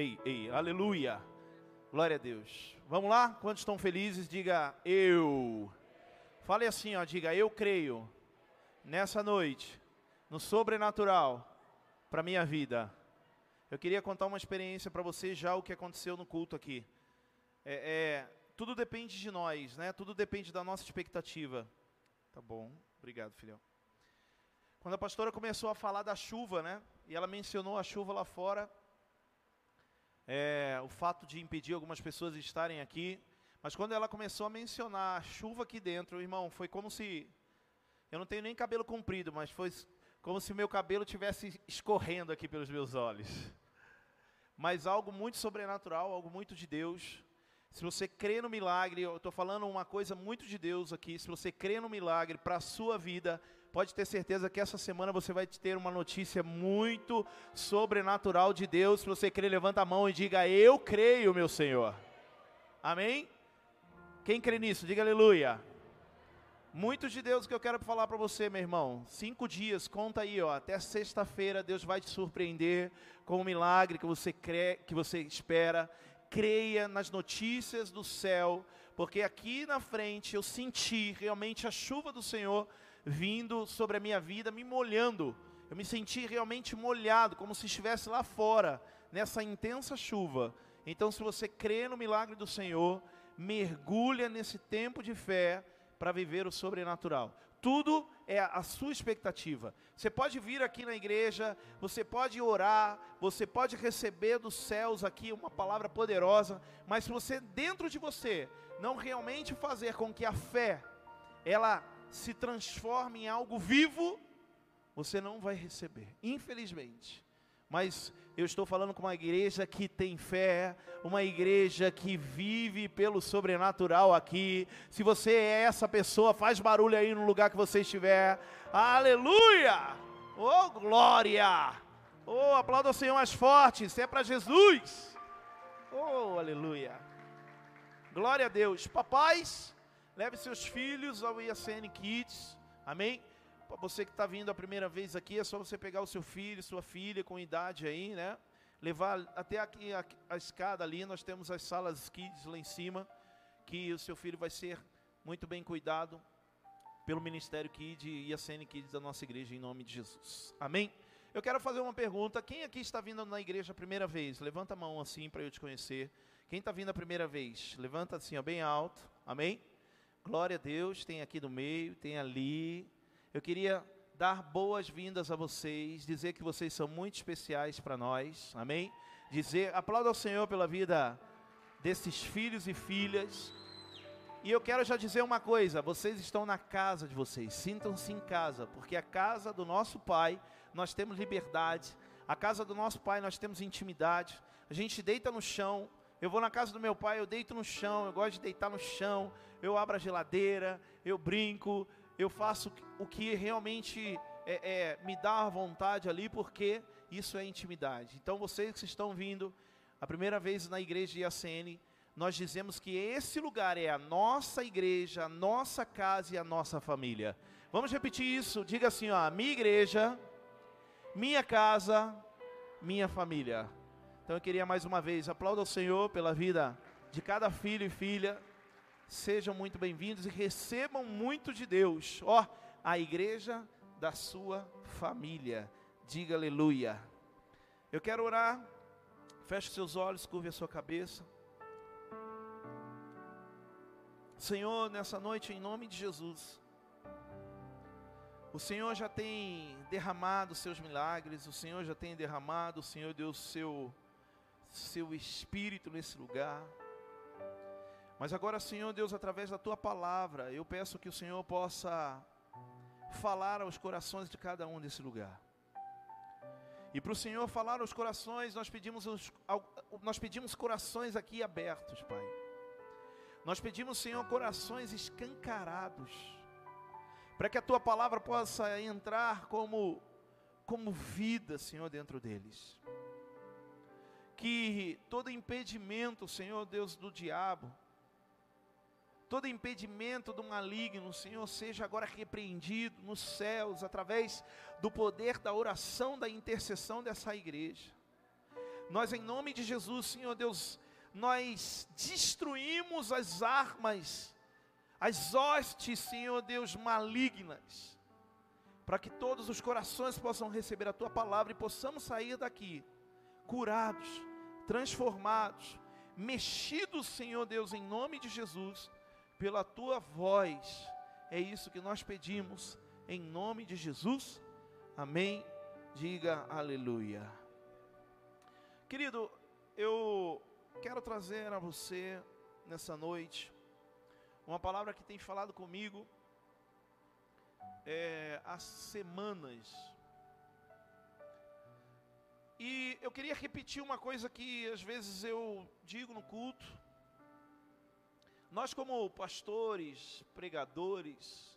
Ei, ei, aleluia. Glória a Deus. Vamos lá? Quantos estão felizes? Diga eu. Fale assim, ó, diga eu creio nessa noite no sobrenatural para minha vida. Eu queria contar uma experiência para você já o que aconteceu no culto aqui. É, é, tudo depende de nós, né? Tudo depende da nossa expectativa. Tá bom, obrigado, filhão. Quando a pastora começou a falar da chuva, né? E ela mencionou a chuva lá fora, é, o fato de impedir algumas pessoas de estarem aqui. Mas quando ela começou a mencionar a chuva aqui dentro, irmão, foi como se. Eu não tenho nem cabelo comprido, mas foi como se meu cabelo tivesse escorrendo aqui pelos meus olhos. Mas algo muito sobrenatural, algo muito de Deus. Se você crê no milagre, eu estou falando uma coisa muito de Deus aqui. Se você crê no milagre para a sua vida, pode ter certeza que essa semana você vai ter uma notícia muito sobrenatural de Deus. Se você crê, levanta a mão e diga: Eu creio, meu Senhor. Amém? Quem crê nisso? Diga aleluia. Muito de Deus que eu quero falar para você, meu irmão. Cinco dias, conta aí, ó. Até sexta-feira, Deus vai te surpreender com o milagre que você crê, que você espera. Creia nas notícias do céu, porque aqui na frente eu senti realmente a chuva do Senhor vindo sobre a minha vida, me molhando. Eu me senti realmente molhado, como se estivesse lá fora, nessa intensa chuva. Então, se você crê no milagre do Senhor, mergulha nesse tempo de fé para viver o sobrenatural. Tudo é a sua expectativa. Você pode vir aqui na igreja, você pode orar, você pode receber dos céus aqui uma palavra poderosa, mas se você dentro de você não realmente fazer com que a fé ela se transforme em algo vivo, você não vai receber, infelizmente. Mas eu estou falando com uma igreja que tem fé, uma igreja que vive pelo sobrenatural aqui. Se você é essa pessoa, faz barulho aí no lugar que você estiver. Aleluia! Oh, glória! Oh, aplauda o Senhor mais forte, isso é para Jesus. Oh, aleluia. Glória a Deus. Papais, leve seus filhos ao IACN Kids. Amém? você que está vindo a primeira vez aqui, é só você pegar o seu filho, sua filha com idade aí, né? Levar até aqui a, a escada ali, nós temos as salas kids lá em cima, que o seu filho vai ser muito bem cuidado pelo Ministério Kid e a CN Kids da nossa igreja, em nome de Jesus. Amém? Eu quero fazer uma pergunta. Quem aqui está vindo na igreja a primeira vez? Levanta a mão assim para eu te conhecer. Quem está vindo a primeira vez? Levanta assim, ó, bem alto. Amém? Glória a Deus. Tem aqui no meio, tem ali. Eu queria dar boas-vindas a vocês, dizer que vocês são muito especiais para nós, amém? Dizer, aplauda ao Senhor pela vida desses filhos e filhas. E eu quero já dizer uma coisa: vocês estão na casa de vocês, sintam-se em casa, porque a casa do nosso Pai nós temos liberdade, a casa do nosso Pai nós temos intimidade. A gente deita no chão. Eu vou na casa do meu pai, eu deito no chão, eu gosto de deitar no chão, eu abro a geladeira, eu brinco, eu faço o que realmente é, é, me dá vontade ali, porque isso é intimidade. Então, vocês que estão vindo a primeira vez na igreja de IACN, nós dizemos que esse lugar é a nossa igreja, a nossa casa e a nossa família. Vamos repetir isso? Diga assim: ó, minha igreja, minha casa, minha família. Então eu queria mais uma vez aplaudir o Senhor pela vida de cada filho e filha Sejam muito bem-vindos e recebam muito de Deus. Ó, a igreja da sua família. Diga aleluia. Eu quero orar. Feche seus olhos, curve a sua cabeça. Senhor, nessa noite, em nome de Jesus, o Senhor já tem derramado seus milagres, o Senhor já tem derramado, o Senhor deu seu, seu espírito nesse lugar. Mas agora, Senhor Deus, através da tua palavra, eu peço que o Senhor possa falar aos corações de cada um desse lugar. E para o Senhor falar aos corações, nós pedimos, nós pedimos corações aqui abertos, Pai. Nós pedimos, Senhor, corações escancarados, para que a tua palavra possa entrar como, como vida, Senhor, dentro deles. Que todo impedimento, Senhor Deus, do diabo, todo impedimento do maligno, Senhor, seja agora repreendido nos céus, através do poder da oração, da intercessão dessa igreja. Nós, em nome de Jesus, Senhor Deus, nós destruímos as armas, as hostes, Senhor Deus, malignas, para que todos os corações possam receber a tua palavra e possamos sair daqui curados, transformados, mexidos, Senhor Deus, em nome de Jesus, pela tua voz. É isso que nós pedimos, em nome de Jesus. Amém. Diga aleluia. Querido, eu quero trazer a você nessa noite uma palavra que tem falado comigo é, há semanas. E eu queria repetir uma coisa que às vezes eu digo no culto. Nós, como pastores, pregadores,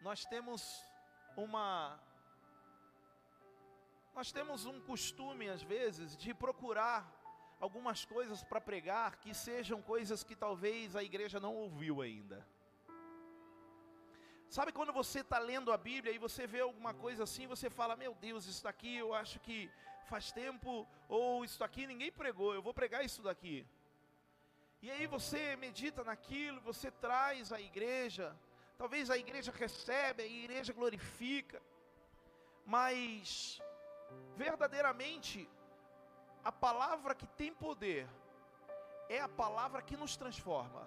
nós temos uma. Nós temos um costume, às vezes, de procurar algumas coisas para pregar que sejam coisas que talvez a igreja não ouviu ainda. Sabe quando você está lendo a Bíblia e você vê alguma coisa assim, você fala: Meu Deus, isso daqui eu acho que faz tempo, ou isso daqui ninguém pregou, eu vou pregar isso daqui. E aí você medita naquilo, você traz à igreja, talvez a igreja recebe, a igreja glorifica, mas verdadeiramente a palavra que tem poder é a palavra que nos transforma.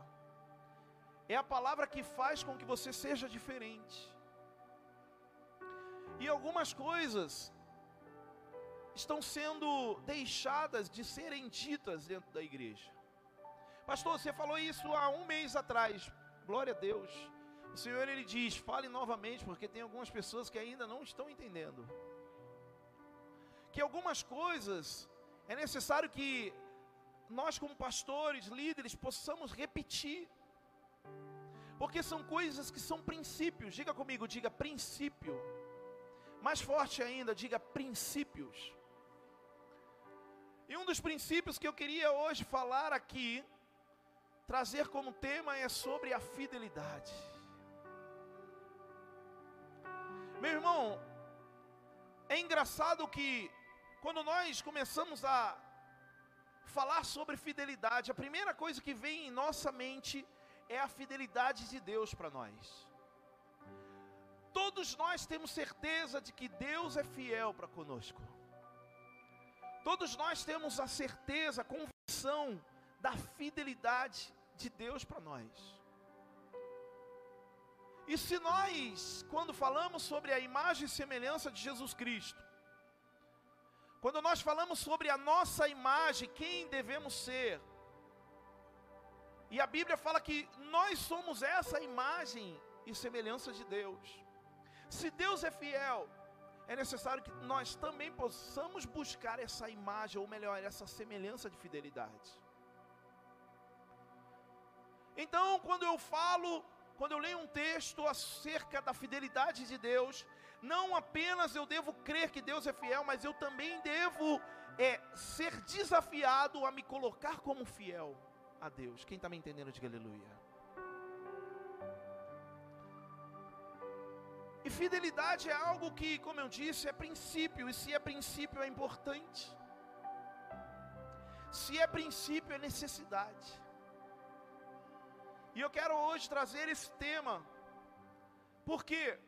É a palavra que faz com que você seja diferente. E algumas coisas estão sendo deixadas de serem ditas dentro da igreja. Pastor, você falou isso há um mês atrás. Glória a Deus. O Senhor ele diz: fale novamente, porque tem algumas pessoas que ainda não estão entendendo. Que algumas coisas é necessário que nós, como pastores, líderes, possamos repetir. Porque são coisas que são princípios. Diga comigo, diga princípio. Mais forte ainda, diga princípios. E um dos princípios que eu queria hoje falar aqui, trazer como tema, é sobre a fidelidade. Meu irmão, é engraçado que quando nós começamos a falar sobre fidelidade, a primeira coisa que vem em nossa mente é a fidelidade de Deus para nós. Todos nós temos certeza de que Deus é fiel para conosco. Todos nós temos a certeza, a convicção da fidelidade de Deus para nós. E se nós, quando falamos sobre a imagem e semelhança de Jesus Cristo, quando nós falamos sobre a nossa imagem, quem devemos ser, e a Bíblia fala que nós somos essa imagem e semelhança de Deus. Se Deus é fiel, é necessário que nós também possamos buscar essa imagem, ou melhor, essa semelhança de fidelidade. Então, quando eu falo, quando eu leio um texto acerca da fidelidade de Deus, não apenas eu devo crer que Deus é fiel, mas eu também devo é, ser desafiado a me colocar como fiel a Deus. Quem está me entendendo, diga aleluia. E fidelidade é algo que, como eu disse, é princípio, e se é princípio é importante. Se é princípio é necessidade. E eu quero hoje trazer esse tema, porque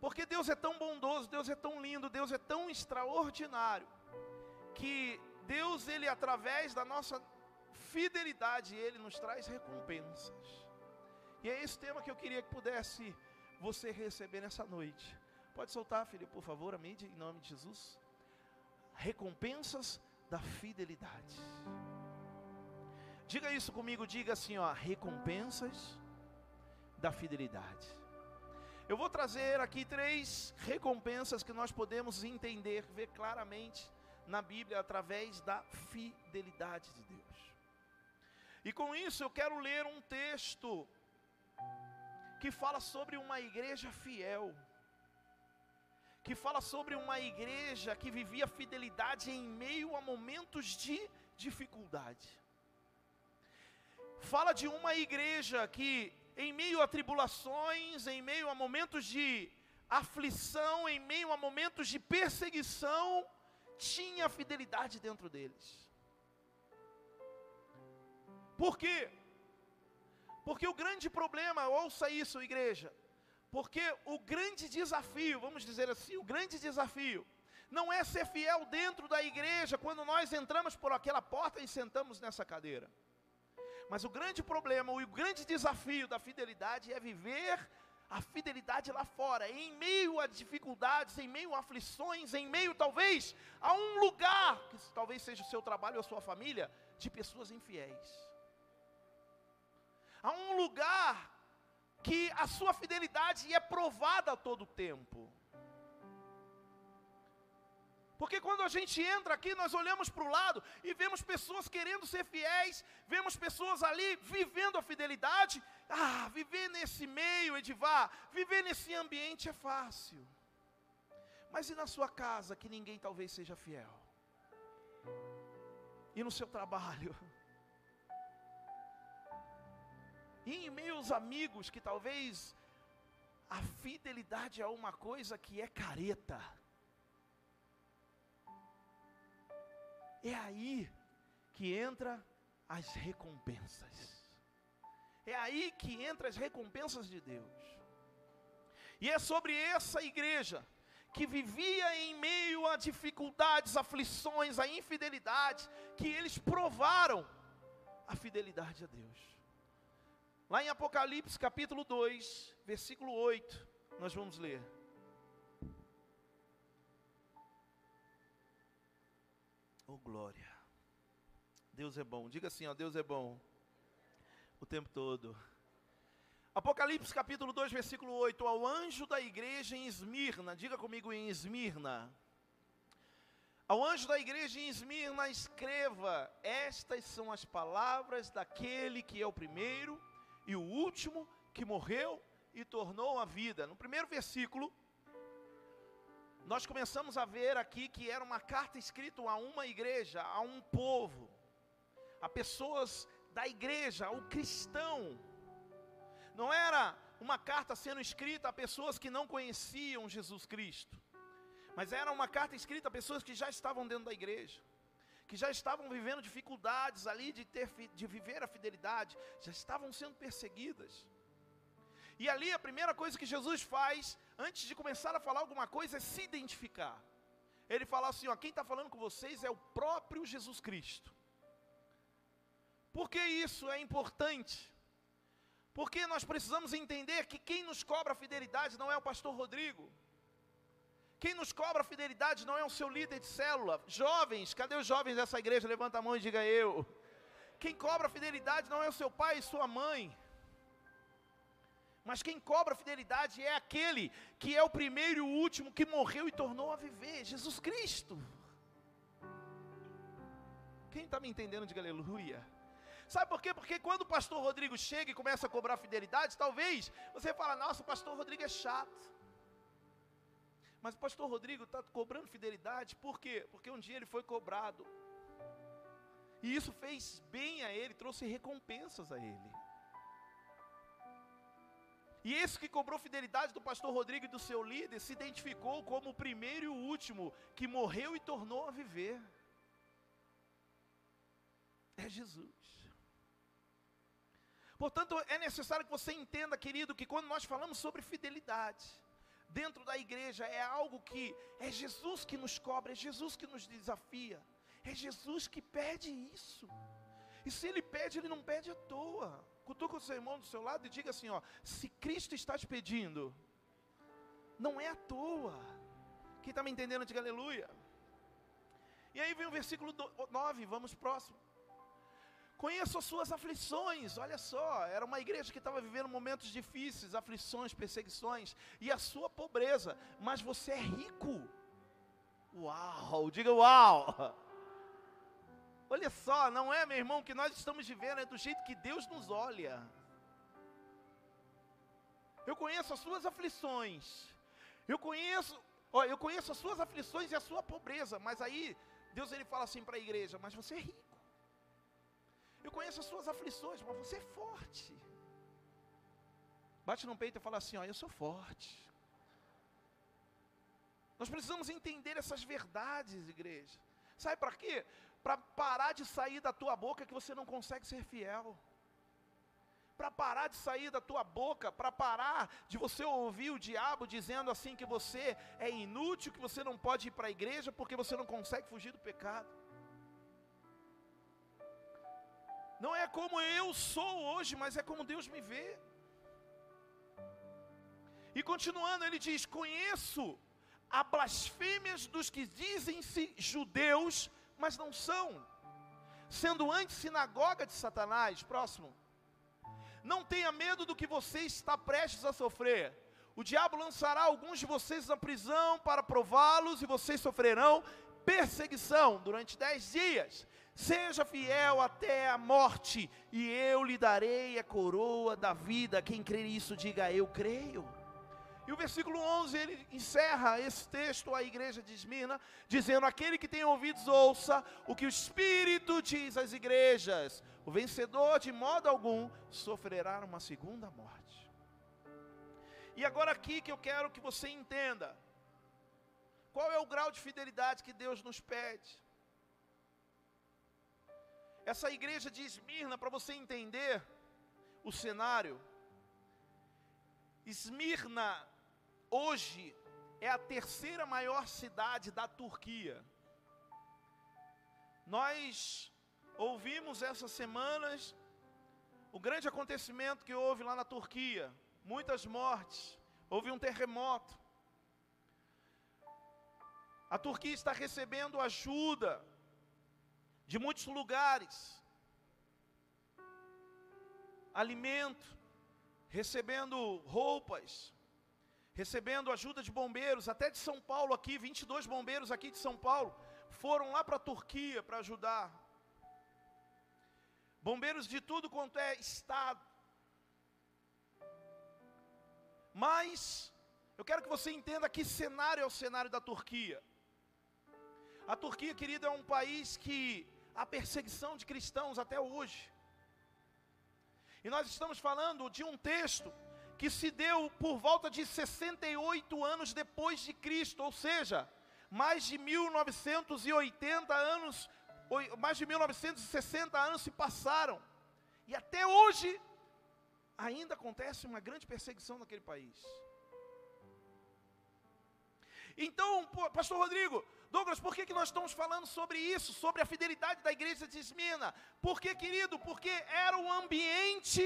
porque Deus é tão bondoso, Deus é tão lindo, Deus é tão extraordinário, que Deus, Ele, através da nossa fidelidade, Ele nos traz recompensas. E é esse tema que eu queria que pudesse você receber nessa noite. Pode soltar, filho, por favor, a mídia, em nome de Jesus. Recompensas da fidelidade. Diga isso comigo, diga assim, ó, recompensas da fidelidade. Eu vou trazer aqui três recompensas que nós podemos entender, ver claramente na Bíblia através da fidelidade de Deus. E com isso eu quero ler um texto que fala sobre uma igreja fiel, que fala sobre uma igreja que vivia fidelidade em meio a momentos de dificuldade. Fala de uma igreja que em meio a tribulações, em meio a momentos de aflição, em meio a momentos de perseguição, tinha fidelidade dentro deles. Por quê? Porque o grande problema, ouça isso, igreja, porque o grande desafio, vamos dizer assim, o grande desafio, não é ser fiel dentro da igreja quando nós entramos por aquela porta e sentamos nessa cadeira. Mas o grande problema, o grande desafio da fidelidade é viver a fidelidade lá fora, em meio a dificuldades, em meio a aflições, em meio talvez a um lugar, que talvez seja o seu trabalho ou a sua família, de pessoas infiéis. A um lugar que a sua fidelidade é provada a todo tempo. Porque quando a gente entra aqui, nós olhamos para o lado e vemos pessoas querendo ser fiéis, vemos pessoas ali vivendo a fidelidade. Ah, viver nesse meio, Edivar, viver nesse ambiente é fácil. Mas e na sua casa, que ninguém talvez seja fiel? E no seu trabalho? E em meus amigos, que talvez a fidelidade é uma coisa que é careta. É aí que entra as recompensas. É aí que entra as recompensas de Deus. E é sobre essa igreja que vivia em meio a dificuldades, aflições, a infidelidade, que eles provaram a fidelidade a Deus. Lá em Apocalipse capítulo 2, versículo 8, nós vamos ler. Oh glória. Deus é bom. Diga assim, ó, Deus é bom. O tempo todo. Apocalipse capítulo 2, versículo 8, ao anjo da igreja em Esmirna, diga comigo em Esmirna. Ao anjo da igreja em Esmirna, escreva: Estas são as palavras daquele que é o primeiro e o último que morreu e tornou a vida. No primeiro versículo, nós começamos a ver aqui que era uma carta escrita a uma igreja, a um povo, a pessoas da igreja, ao cristão. Não era uma carta sendo escrita a pessoas que não conheciam Jesus Cristo, mas era uma carta escrita a pessoas que já estavam dentro da igreja, que já estavam vivendo dificuldades ali de, ter, de viver a fidelidade, já estavam sendo perseguidas. E ali a primeira coisa que Jesus faz, antes de começar a falar alguma coisa, é se identificar. Ele fala assim: ó, quem está falando com vocês é o próprio Jesus Cristo. Por que isso é importante? Porque nós precisamos entender que quem nos cobra fidelidade não é o pastor Rodrigo. Quem nos cobra fidelidade não é o seu líder de célula. Jovens, cadê os jovens dessa igreja? Levanta a mão e diga eu. Quem cobra fidelidade não é o seu pai e sua mãe. Mas quem cobra fidelidade é aquele que é o primeiro e o último que morreu e tornou a viver, Jesus Cristo. Quem está me entendendo, diga aleluia. Sabe por quê? Porque quando o pastor Rodrigo chega e começa a cobrar fidelidade, talvez você fala, nossa, o pastor Rodrigo é chato. Mas o pastor Rodrigo está cobrando fidelidade, por quê? Porque um dia ele foi cobrado. E isso fez bem a ele, trouxe recompensas a ele. E esse que cobrou fidelidade do pastor Rodrigo e do seu líder se identificou como o primeiro e o último que morreu e tornou a viver. É Jesus. Portanto, é necessário que você entenda, querido, que quando nós falamos sobre fidelidade, dentro da igreja é algo que é Jesus que nos cobra, é Jesus que nos desafia, é Jesus que pede isso. E se ele pede, ele não pede à toa. Cutuca o seu irmão do seu lado e diga assim: ó, se Cristo está te pedindo, não é à toa. Quem está me entendendo, diga aleluia. E aí vem o versículo 9, vamos próximo. Conheço as suas aflições, olha só, era uma igreja que estava vivendo momentos difíceis, aflições, perseguições, e a sua pobreza, mas você é rico. Uau, diga uau! Olha só, não é, meu irmão, que nós estamos vivendo, é do jeito que Deus nos olha. Eu conheço as suas aflições. Eu conheço, ó, eu conheço as suas aflições e a sua pobreza, mas aí Deus ele fala assim para a igreja, mas você é rico. Eu conheço as suas aflições, mas você é forte. Bate no peito e fala assim, ó, eu sou forte. Nós precisamos entender essas verdades, igreja. Sabe para quê? Para parar de sair da tua boca que você não consegue ser fiel. Para parar de sair da tua boca, para parar de você ouvir o diabo dizendo assim que você é inútil, que você não pode ir para a igreja porque você não consegue fugir do pecado. Não é como eu sou hoje, mas é como Deus me vê. E continuando, ele diz: Conheço a blasfêmias dos que dizem-se judeus, mas não são, sendo antes sinagoga de Satanás. Próximo. Não tenha medo do que você está prestes a sofrer. O diabo lançará alguns de vocês na prisão para prová-los, e vocês sofrerão perseguição durante dez dias. Seja fiel até a morte, e eu lhe darei a coroa da vida. Quem crer nisso, diga eu creio. E o versículo 11, ele encerra esse texto, a igreja de Esmirna, dizendo: Aquele que tem ouvidos, ouça o que o Espírito diz às igrejas. O vencedor, de modo algum, sofrerá uma segunda morte. E agora, aqui que eu quero que você entenda: qual é o grau de fidelidade que Deus nos pede? Essa igreja de Esmirna, para você entender o cenário, Esmirna hoje é a terceira maior cidade da Turquia. Nós ouvimos essas semanas o grande acontecimento que houve lá na Turquia, muitas mortes, houve um terremoto. A Turquia está recebendo ajuda de muitos lugares, alimento, recebendo roupas, recebendo ajuda de bombeiros, até de São Paulo aqui, 22 bombeiros aqui de São Paulo, foram lá para a Turquia para ajudar. Bombeiros de tudo quanto é estado. Mas, eu quero que você entenda que cenário é o cenário da Turquia. A Turquia, querido, é um país que há perseguição de cristãos até hoje. E nós estamos falando de um texto que se deu por volta de 68 anos depois de Cristo, ou seja, mais de 1980 anos, mais de 1960 anos se passaram, e até hoje ainda acontece uma grande perseguição naquele país. Então, pastor Rodrigo, Douglas, por que, que nós estamos falando sobre isso, sobre a fidelidade da igreja de Esmina? Porque, querido, porque era um ambiente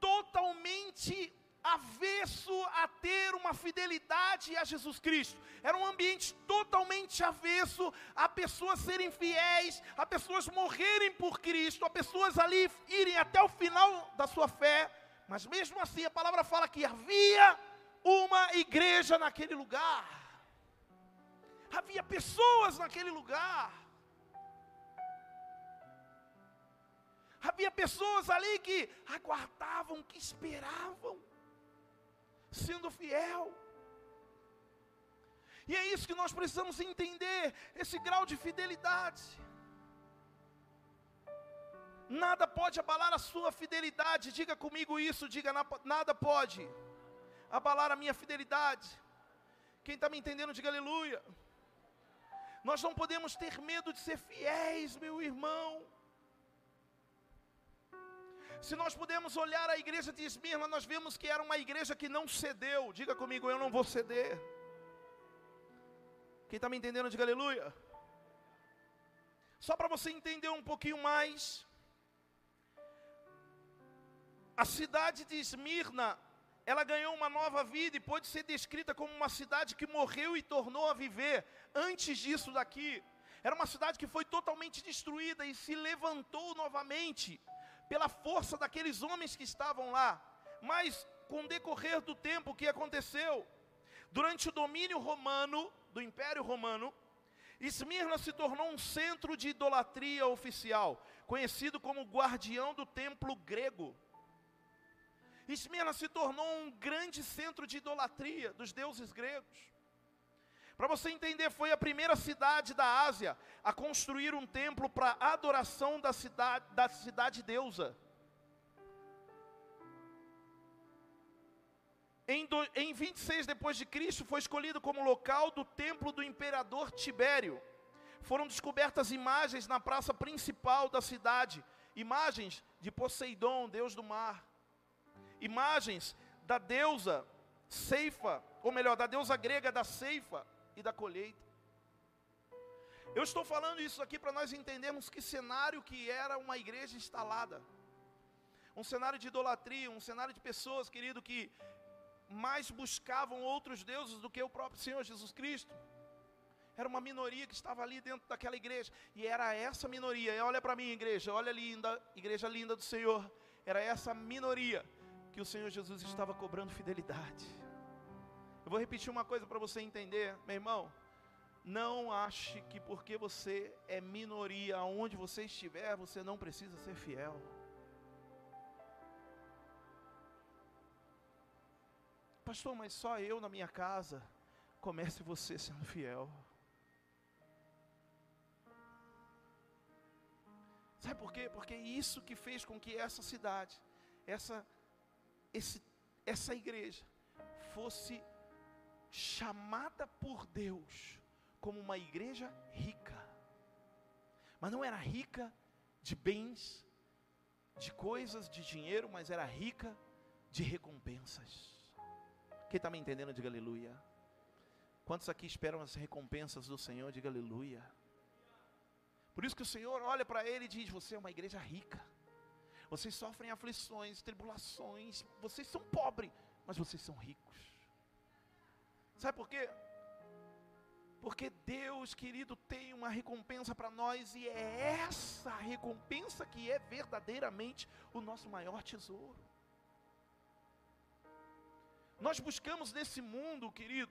totalmente avesso a ter uma fidelidade a Jesus Cristo. Era um ambiente totalmente avesso a pessoas serem fiéis, a pessoas morrerem por Cristo, a pessoas ali irem até o final da sua fé. Mas mesmo assim, a palavra fala que havia uma igreja naquele lugar. Havia pessoas naquele lugar. Havia pessoas ali que aguardavam, que esperavam, sendo fiel. E é isso que nós precisamos entender, esse grau de fidelidade. Nada pode abalar a sua fidelidade, diga comigo isso, diga, nada pode abalar a minha fidelidade. Quem está me entendendo, diga aleluia. Nós não podemos ter medo de ser fiéis, meu irmão. Se nós pudermos olhar a igreja de Esmirna, nós vemos que era uma igreja que não cedeu. Diga comigo, eu não vou ceder. Quem está me entendendo, diga aleluia. Só para você entender um pouquinho mais. A cidade de Esmirna, ela ganhou uma nova vida e pode ser descrita como uma cidade que morreu e tornou a viver. Antes disso daqui, era uma cidade que foi totalmente destruída e se levantou novamente pela força daqueles homens que estavam lá. Mas com o decorrer do tempo, o que aconteceu? Durante o domínio romano, do Império Romano, Esmirna se tornou um centro de idolatria oficial, conhecido como guardião do templo grego. Esmirna se tornou um grande centro de idolatria dos deuses gregos. Para você entender, foi a primeira cidade da Ásia a construir um templo para adoração da cidade, da cidade deusa. Em, do, em 26 depois de Cristo foi escolhido como local do templo do imperador Tibério. Foram descobertas imagens na praça principal da cidade, imagens de Poseidon, deus do mar, imagens da deusa Ceifa, ou melhor, da deusa grega da ceifa e da colheita. Eu estou falando isso aqui para nós entendermos que cenário que era uma igreja instalada. Um cenário de idolatria, um cenário de pessoas, querido, que mais buscavam outros deuses do que o próprio Senhor Jesus Cristo. Era uma minoria que estava ali dentro daquela igreja. E era essa minoria. E olha para mim, igreja, olha linda, igreja linda do Senhor. Era essa minoria que o Senhor Jesus estava cobrando fidelidade. Eu vou repetir uma coisa para você entender, meu irmão. Não ache que porque você é minoria aonde você estiver, você não precisa ser fiel. Pastor, mas só eu na minha casa. Comece você sendo fiel. Sabe por quê? Porque é isso que fez com que essa cidade, essa, esse, essa igreja, fosse chamada por Deus como uma igreja rica. Mas não era rica de bens, de coisas, de dinheiro, mas era rica de recompensas. Quem está me entendendo, diga aleluia. Quantos aqui esperam as recompensas do Senhor, diga aleluia. Por isso que o Senhor olha para ele e diz: Você é uma igreja rica. Vocês sofrem aflições, tribulações. Vocês são pobres, mas vocês são ricos. Sabe por quê? Porque Deus, querido, tem uma recompensa para nós e é essa recompensa que é verdadeiramente o nosso maior tesouro. Nós buscamos nesse mundo, querido,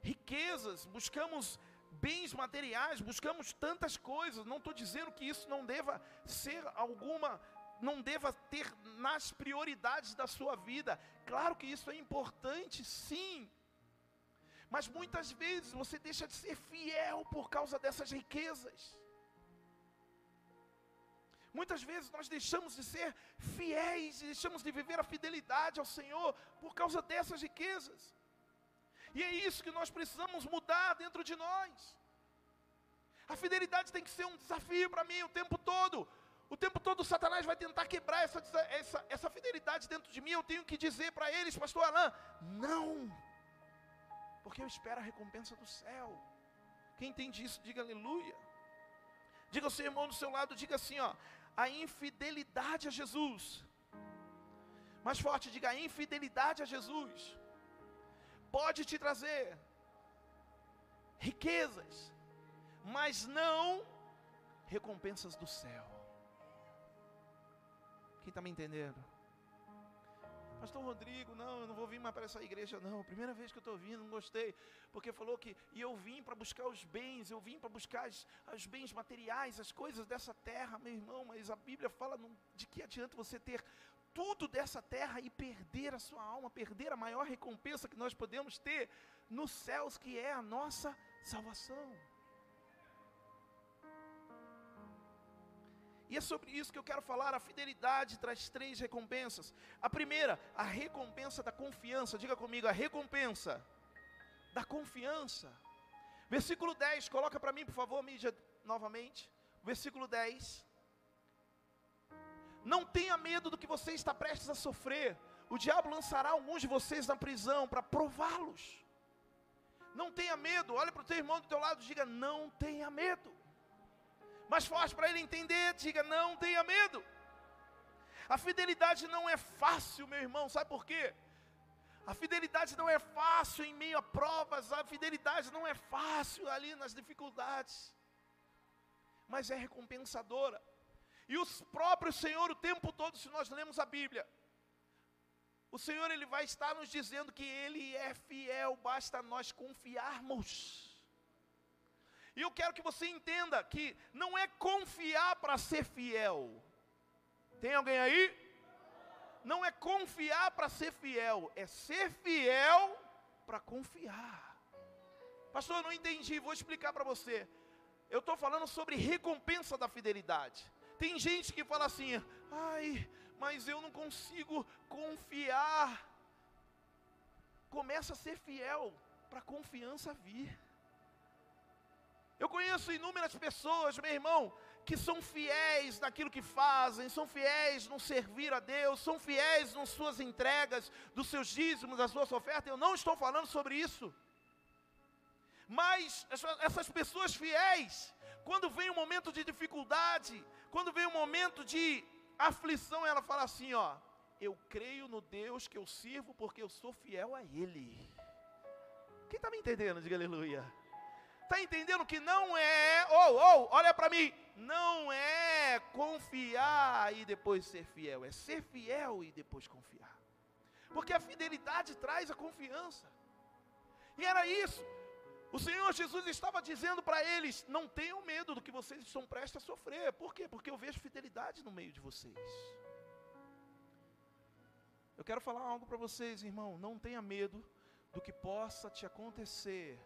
riquezas, buscamos bens materiais, buscamos tantas coisas. Não estou dizendo que isso não deva ser alguma, não deva ter nas prioridades da sua vida. Claro que isso é importante, sim. Mas muitas vezes você deixa de ser fiel por causa dessas riquezas. Muitas vezes nós deixamos de ser fiéis e deixamos de viver a fidelidade ao Senhor por causa dessas riquezas. E é isso que nós precisamos mudar dentro de nós. A fidelidade tem que ser um desafio para mim o tempo todo. O tempo todo Satanás vai tentar quebrar essa, essa, essa fidelidade dentro de mim. Eu tenho que dizer para eles, pastor Alain, não porque eu espero a recompensa do céu. Quem entende isso, diga aleluia. Diga ao seu irmão do seu lado, diga assim, ó, a infidelidade a Jesus. Mais forte, diga a infidelidade a Jesus. Pode te trazer riquezas, mas não recompensas do céu. Quem está me entendendo? Pastor Rodrigo, não, eu não vou vir mais para essa igreja, não. Primeira vez que eu estou vindo, não gostei. Porque falou que, e eu vim para buscar os bens, eu vim para buscar os, bens materiais, as coisas dessa terra, meu irmão. Mas a Bíblia fala de que adianta você ter tudo dessa terra e perder a sua alma, perder a maior recompensa que nós podemos ter nos céus, que é a nossa salvação. E é sobre isso que eu quero falar. A fidelidade traz três recompensas. A primeira, a recompensa da confiança. Diga comigo, a recompensa da confiança. Versículo 10, coloca para mim, por favor, mídia, novamente. Versículo 10. Não tenha medo do que você está prestes a sofrer. O diabo lançará alguns de vocês na prisão para prová-los. Não tenha medo. Olha para o teu irmão do teu lado e diga: Não tenha medo mais forte para ele entender, diga: não tenha medo. A fidelidade não é fácil, meu irmão, sabe por quê? A fidelidade não é fácil em meio a provas, a fidelidade não é fácil ali nas dificuldades, mas é recompensadora. E o próprio Senhor, o tempo todo, se nós lemos a Bíblia, o Senhor ele vai estar nos dizendo que Ele é fiel, basta nós confiarmos. E eu quero que você entenda que não é confiar para ser fiel. Tem alguém aí? Não é confiar para ser fiel, é ser fiel para confiar. Pastor, eu não entendi, vou explicar para você. Eu estou falando sobre recompensa da fidelidade. Tem gente que fala assim, ai, mas eu não consigo confiar começa a ser fiel para a confiança vir. Eu conheço inúmeras pessoas, meu irmão, que são fiéis naquilo que fazem, são fiéis no servir a Deus, são fiéis nas suas entregas, dos seus dízimos, das suas ofertas. Eu não estou falando sobre isso. Mas essas pessoas fiéis, quando vem um momento de dificuldade, quando vem um momento de aflição, ela fala assim: ó, eu creio no Deus que eu sirvo porque eu sou fiel a Ele. Quem está me entendendo? Diga aleluia. Está entendendo que não é, ou, oh, ou, oh, olha para mim, não é confiar e depois ser fiel, é ser fiel e depois confiar. Porque a fidelidade traz a confiança. E era isso. O Senhor Jesus estava dizendo para eles: não tenham medo do que vocês estão prestes a sofrer. Por quê? Porque eu vejo fidelidade no meio de vocês. Eu quero falar algo para vocês, irmão. Não tenha medo do que possa te acontecer.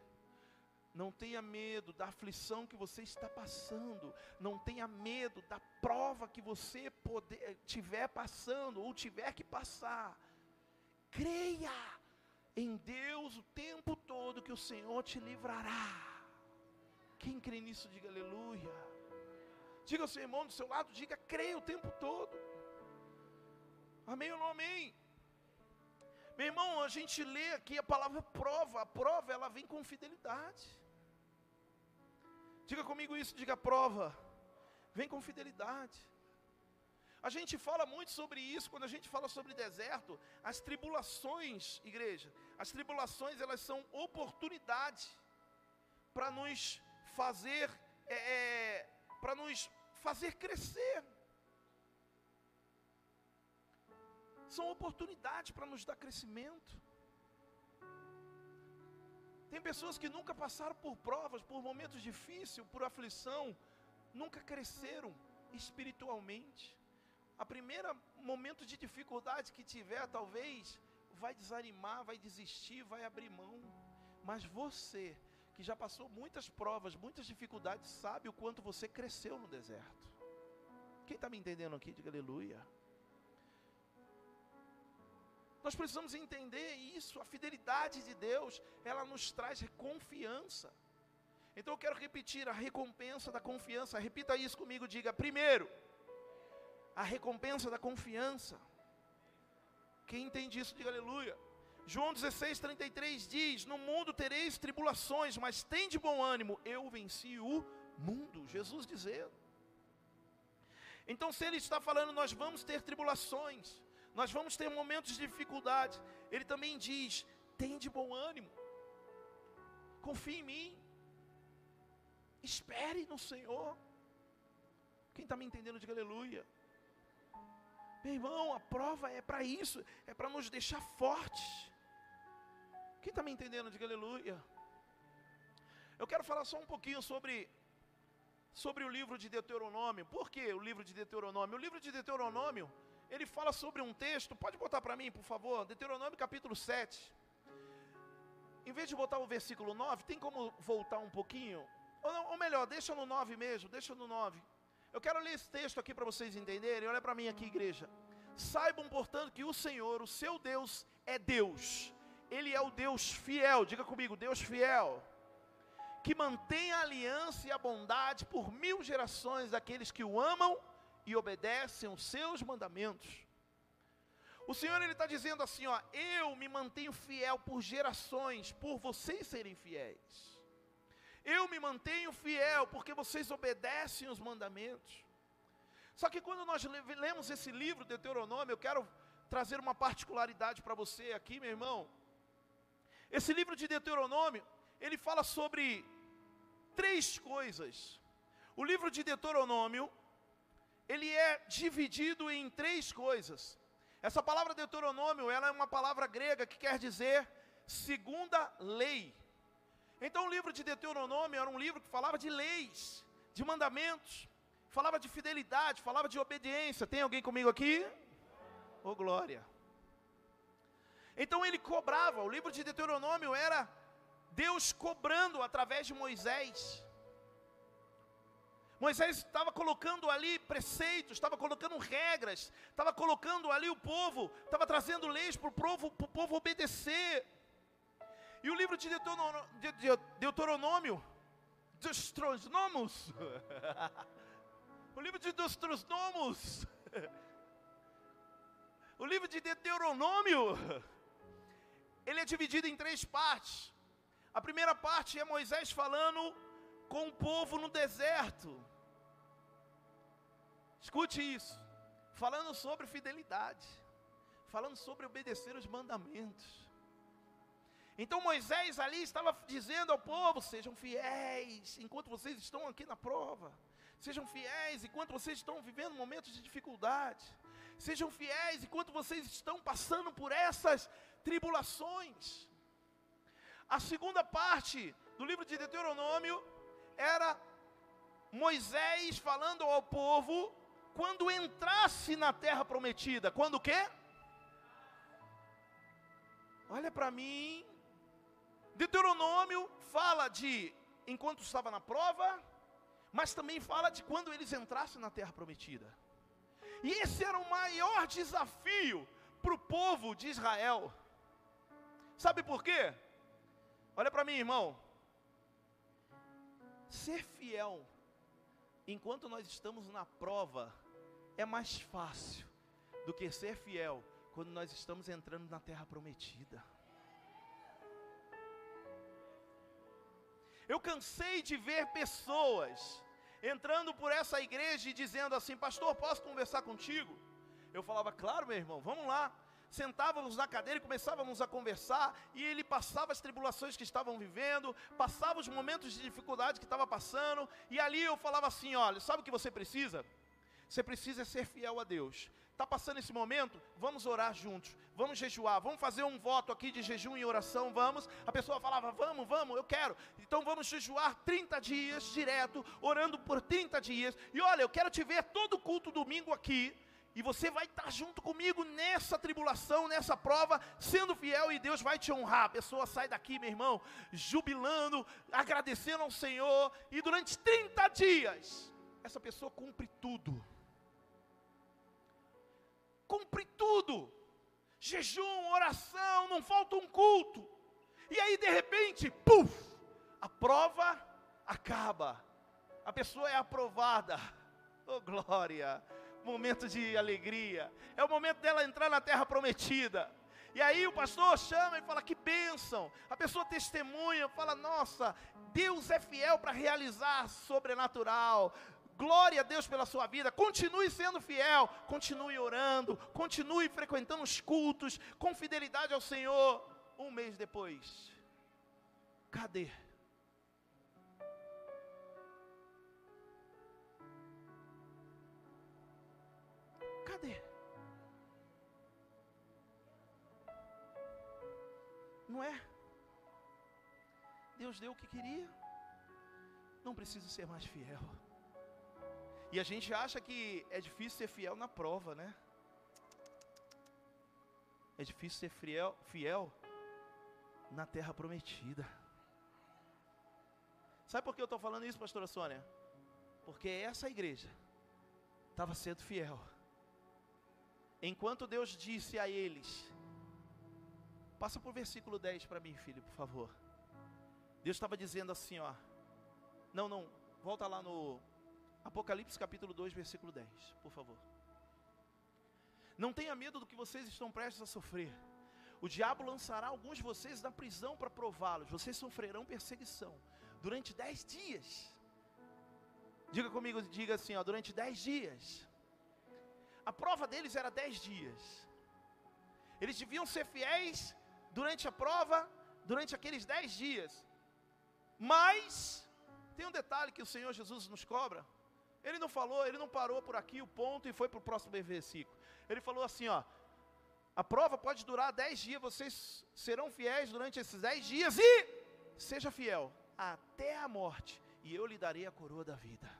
Não tenha medo da aflição que você está passando. Não tenha medo da prova que você poder, tiver passando ou tiver que passar. Creia em Deus o tempo todo que o Senhor te livrará. Quem crê nisso, diga aleluia. Diga ao seu irmão do seu lado, diga creia o tempo todo. Amém ou não amém? Meu irmão, a gente lê aqui a palavra prova. A prova, ela vem com fidelidade. Diga comigo isso, diga prova. Vem com fidelidade. A gente fala muito sobre isso quando a gente fala sobre deserto. As tribulações, igreja, as tribulações elas são oportunidade para nos fazer, é, é, para nos fazer crescer. São oportunidades para nos dar crescimento. Tem pessoas que nunca passaram por provas, por momentos difíceis, por aflição, nunca cresceram espiritualmente a primeira momento de dificuldade que tiver, talvez, vai desanimar, vai desistir, vai abrir mão. Mas você, que já passou muitas provas, muitas dificuldades, sabe o quanto você cresceu no deserto. Quem está me entendendo aqui, diga aleluia. Nós precisamos entender isso, a fidelidade de Deus, ela nos traz confiança. Então eu quero repetir a recompensa da confiança. Repita isso comigo, diga: primeiro, a recompensa da confiança. Quem entende isso, diga aleluia. João 16, 33 diz: No mundo tereis tribulações, mas tem de bom ânimo, eu venci o mundo. Jesus dizendo. Então, se ele está falando, nós vamos ter tribulações, nós vamos ter momentos de dificuldade, ele também diz: tem de bom ânimo, confie em mim, espere no Senhor. Quem está me entendendo, diga aleluia. Meu irmão, a prova é para isso, é para nos deixar fortes. Quem está me entendendo? Diga aleluia. Eu quero falar só um pouquinho sobre, sobre o livro de Deuteronômio. Por que o livro de Deuteronômio? O livro de Deuteronômio, ele fala sobre um texto, pode botar para mim, por favor, Deuteronômio capítulo 7. Em vez de botar o versículo 9, tem como voltar um pouquinho? Ou, não, ou melhor, deixa no 9 mesmo, deixa no 9. Eu quero ler esse texto aqui para vocês entenderem. Olha para mim aqui, igreja. Saibam, portanto, que o Senhor, o seu Deus, é Deus. Ele é o Deus fiel. Diga comigo, Deus fiel. Que mantém a aliança e a bondade por mil gerações daqueles que o amam e obedecem os seus mandamentos. O Senhor ele está dizendo assim, ó, eu me mantenho fiel por gerações, por vocês serem fiéis. Eu me mantenho fiel porque vocês obedecem os mandamentos. Só que quando nós lemos esse livro, Deuteronômio, eu quero trazer uma particularidade para você aqui, meu irmão. Esse livro de Deuteronômio, ele fala sobre três coisas. O livro de Deuteronômio, ele é dividido em três coisas. Essa palavra Deuteronômio, ela é uma palavra grega que quer dizer segunda lei. Então o livro de Deuteronômio era um livro que falava de leis, de mandamentos, falava de fidelidade, falava de obediência. Tem alguém comigo aqui? Oh glória. Então ele cobrava, o livro de Deuteronômio era Deus cobrando através de Moisés. Moisés estava colocando ali preceitos, estava colocando regras, estava colocando ali o povo, estava trazendo leis para o povo, povo obedecer. E o livro de Deuteronômio, Deuteronômios, o livro de Deuteronômios, o livro de Deuteronômio, ele é dividido em três partes. A primeira parte é Moisés falando com o povo no deserto. Escute isso, falando sobre fidelidade, falando sobre obedecer os mandamentos. Então Moisés ali estava dizendo ao povo: sejam fiéis enquanto vocês estão aqui na prova. Sejam fiéis enquanto vocês estão vivendo momentos de dificuldade. Sejam fiéis enquanto vocês estão passando por essas tribulações. A segunda parte do livro de Deuteronômio era Moisés falando ao povo quando entrasse na terra prometida. Quando o quê? Olha para mim. Deuteronômio fala de enquanto estava na prova, mas também fala de quando eles entrassem na terra prometida. E esse era o maior desafio para o povo de Israel. Sabe por quê? Olha para mim, irmão. Ser fiel enquanto nós estamos na prova é mais fácil do que ser fiel quando nós estamos entrando na terra prometida. Eu cansei de ver pessoas entrando por essa igreja e dizendo assim: Pastor, posso conversar contigo? Eu falava, claro, meu irmão, vamos lá. Sentávamos na cadeira e começávamos a conversar, e ele passava as tribulações que estavam vivendo, passava os momentos de dificuldade que estava passando, e ali eu falava assim: olha, sabe o que você precisa? Você precisa ser fiel a Deus. Está passando esse momento? Vamos orar juntos. Vamos jejuar. Vamos fazer um voto aqui de jejum e oração. Vamos. A pessoa falava: Vamos, vamos, eu quero. Então vamos jejuar 30 dias direto, orando por 30 dias. E olha, eu quero te ver todo culto domingo aqui. E você vai estar junto comigo nessa tribulação, nessa prova, sendo fiel e Deus vai te honrar. A pessoa sai daqui, meu irmão, jubilando, agradecendo ao Senhor. E durante 30 dias, essa pessoa cumpre tudo cumpre tudo. Jejum, oração, não falta um culto. E aí de repente, puf, a prova acaba. A pessoa é aprovada. Oh glória! Momento de alegria. É o momento dela entrar na terra prometida. E aí o pastor chama e fala: Que bênção. A pessoa testemunha, fala: Nossa, Deus é fiel para realizar sobrenatural. Glória a Deus pela sua vida. Continue sendo fiel, continue orando, continue frequentando os cultos com fidelidade ao Senhor. Um mês depois, cadê? Cadê? Não é? Deus deu o que queria. Não preciso ser mais fiel. E a gente acha que é difícil ser fiel na prova, né? É difícil ser fiel, fiel na terra prometida. Sabe por que eu estou falando isso, pastora Sônia? Porque essa igreja estava sendo fiel. Enquanto Deus disse a eles, passa por versículo 10 para mim, filho, por favor. Deus estava dizendo assim, ó. Não, não, volta lá no Apocalipse capítulo 2, versículo 10, por favor. Não tenha medo do que vocês estão prestes a sofrer. O diabo lançará alguns de vocês na prisão para prová-los. Vocês sofrerão perseguição durante dez dias. Diga comigo, diga assim, ó, durante dez dias. A prova deles era dez dias. Eles deviam ser fiéis durante a prova, durante aqueles dez dias. Mas tem um detalhe que o Senhor Jesus nos cobra. Ele não falou, ele não parou por aqui o ponto e foi para o próximo versículo. Ele falou assim: ó, a prova pode durar dez dias, vocês serão fiéis durante esses dez dias e seja fiel até a morte, e eu lhe darei a coroa da vida.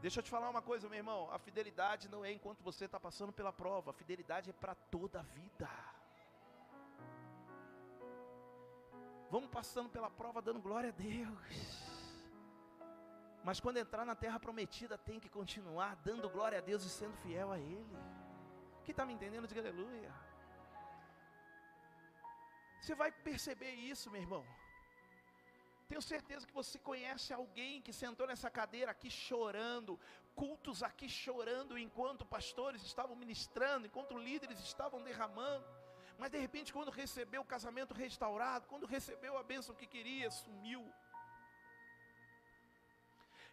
Deixa eu te falar uma coisa, meu irmão: a fidelidade não é enquanto você está passando pela prova, a fidelidade é para toda a vida. Vamos passando pela prova dando glória a Deus. Mas quando entrar na terra prometida, tem que continuar dando glória a Deus e sendo fiel a Ele. Quem está me entendendo, diga aleluia. Você vai perceber isso, meu irmão. Tenho certeza que você conhece alguém que sentou nessa cadeira aqui chorando, cultos aqui chorando, enquanto pastores estavam ministrando, enquanto líderes estavam derramando. Mas de repente, quando recebeu o casamento restaurado, quando recebeu a bênção que queria, sumiu.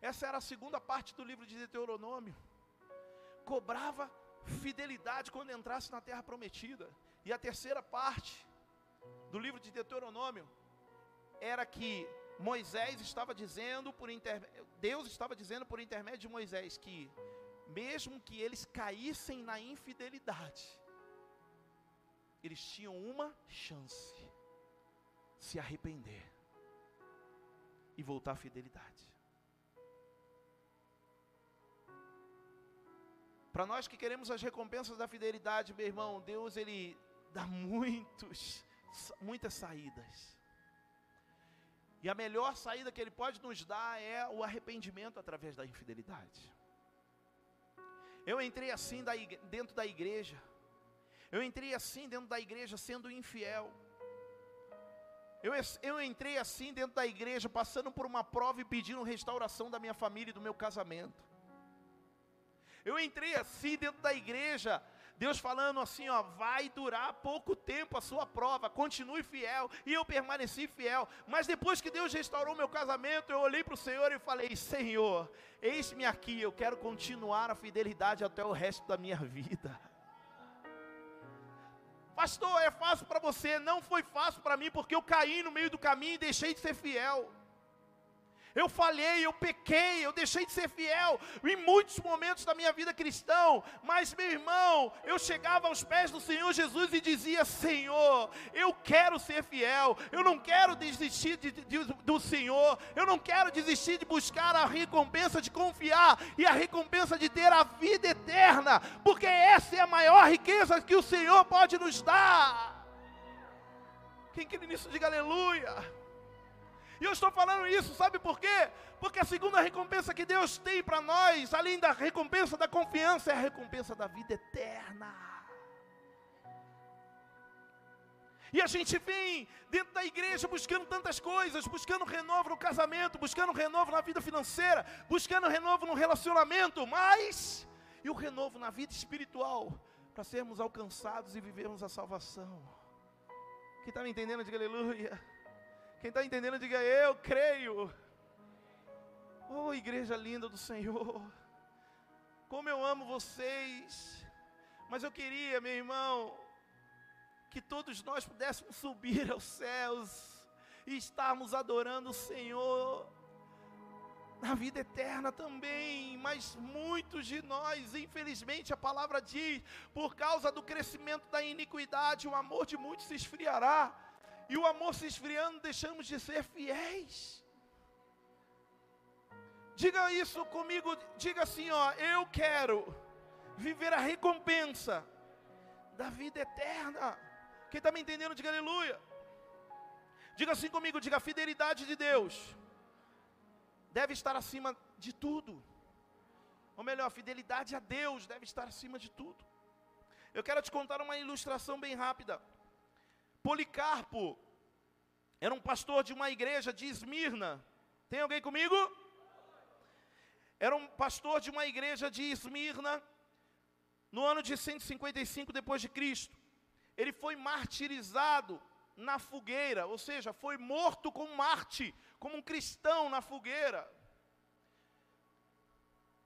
Essa era a segunda parte do livro de Deuteronômio. Cobrava fidelidade quando entrasse na terra prometida. E a terceira parte do livro de Deuteronômio era que Moisés estava dizendo por inter... Deus estava dizendo por intermédio de Moisés que mesmo que eles caíssem na infidelidade, eles tinham uma chance se arrepender e voltar à fidelidade. Para nós que queremos as recompensas da fidelidade, meu irmão, Deus ele dá muitos, muitas saídas. E a melhor saída que Ele pode nos dar é o arrependimento através da infidelidade. Eu entrei assim da, dentro da igreja. Eu entrei assim dentro da igreja sendo infiel. Eu, eu entrei assim dentro da igreja, passando por uma prova e pedindo restauração da minha família e do meu casamento. Eu entrei assim dentro da igreja, Deus falando assim, ó, vai durar pouco tempo a sua prova, continue fiel, e eu permaneci fiel. Mas depois que Deus restaurou meu casamento, eu olhei para o Senhor e falei: Senhor, eis-me aqui, eu quero continuar a fidelidade até o resto da minha vida. Pastor, é fácil para você, não foi fácil para mim, porque eu caí no meio do caminho e deixei de ser fiel. Eu falhei, eu pequei, eu deixei de ser fiel em muitos momentos da minha vida cristã, mas meu irmão, eu chegava aos pés do Senhor Jesus e dizia: Senhor, eu quero ser fiel, eu não quero desistir de, de, do Senhor, eu não quero desistir de buscar a recompensa de confiar e a recompensa de ter a vida eterna, porque essa é a maior riqueza que o Senhor pode nos dar. Quem quer nisso, diga aleluia. E eu estou falando isso, sabe por quê? Porque a segunda recompensa que Deus tem para nós, além da recompensa da confiança, é a recompensa da vida eterna. E a gente vem dentro da igreja buscando tantas coisas, buscando renovo no casamento, buscando renovo na vida financeira, buscando renovo no relacionamento, mas e o renovo na vida espiritual, para sermos alcançados e vivermos a salvação. Quem está me entendendo, diga aleluia. Quem está entendendo, diga eu creio. Oh, igreja linda do Senhor. Como eu amo vocês. Mas eu queria, meu irmão, que todos nós pudéssemos subir aos céus e estarmos adorando o Senhor na vida eterna também, mas muitos de nós, infelizmente, a palavra diz, por causa do crescimento da iniquidade, o amor de muitos se esfriará e o amor se esfriando, deixamos de ser fiéis. Diga isso comigo, diga assim, ó, eu quero viver a recompensa da vida eterna. Quem está me entendendo, diga aleluia. Diga assim comigo, diga a fidelidade de Deus deve estar acima de tudo. Ou melhor, a fidelidade a Deus deve estar acima de tudo. Eu quero te contar uma ilustração bem rápida. Policarpo era um pastor de uma igreja de Esmirna. Tem alguém comigo? Era um pastor de uma igreja de Esmirna no ano de 155 depois de Cristo. Ele foi martirizado na fogueira, ou seja, foi morto como Marte, como um cristão na fogueira.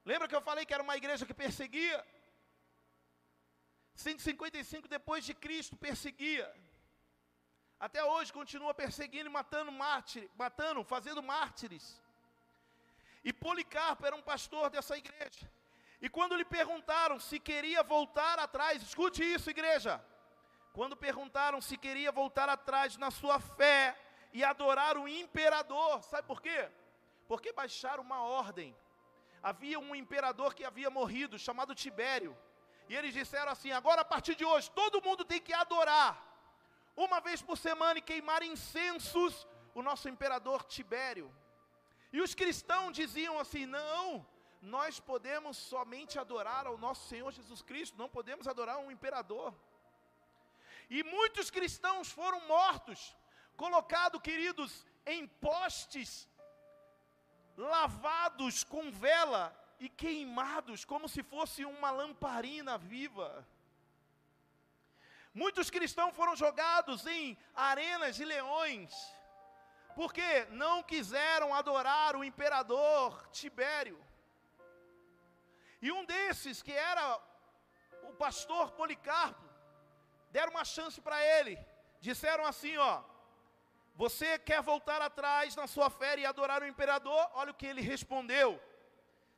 Lembra que eu falei que era uma igreja que perseguia? 155 depois de Cristo perseguia. Até hoje continua perseguindo e matando mártires, matando, fazendo mártires. E Policarpo era um pastor dessa igreja. E quando lhe perguntaram se queria voltar atrás, escute isso, igreja. Quando perguntaram se queria voltar atrás na sua fé e adorar o imperador, sabe por quê? Porque baixaram uma ordem. Havia um imperador que havia morrido, chamado Tibério. E eles disseram assim: agora a partir de hoje, todo mundo tem que adorar uma vez por semana e queimar incensos o nosso imperador Tibério. E os cristãos diziam assim: não, nós podemos somente adorar ao nosso Senhor Jesus Cristo, não podemos adorar um imperador. E muitos cristãos foram mortos, colocados, queridos, em postes, lavados com vela e queimados, como se fosse uma lamparina viva. Muitos cristãos foram jogados em arenas de leões, porque não quiseram adorar o imperador Tibério. E um desses, que era o pastor Policarpo, deram uma chance para ele. Disseram assim: ó, você quer voltar atrás na sua fé e adorar o imperador? Olha o que ele respondeu.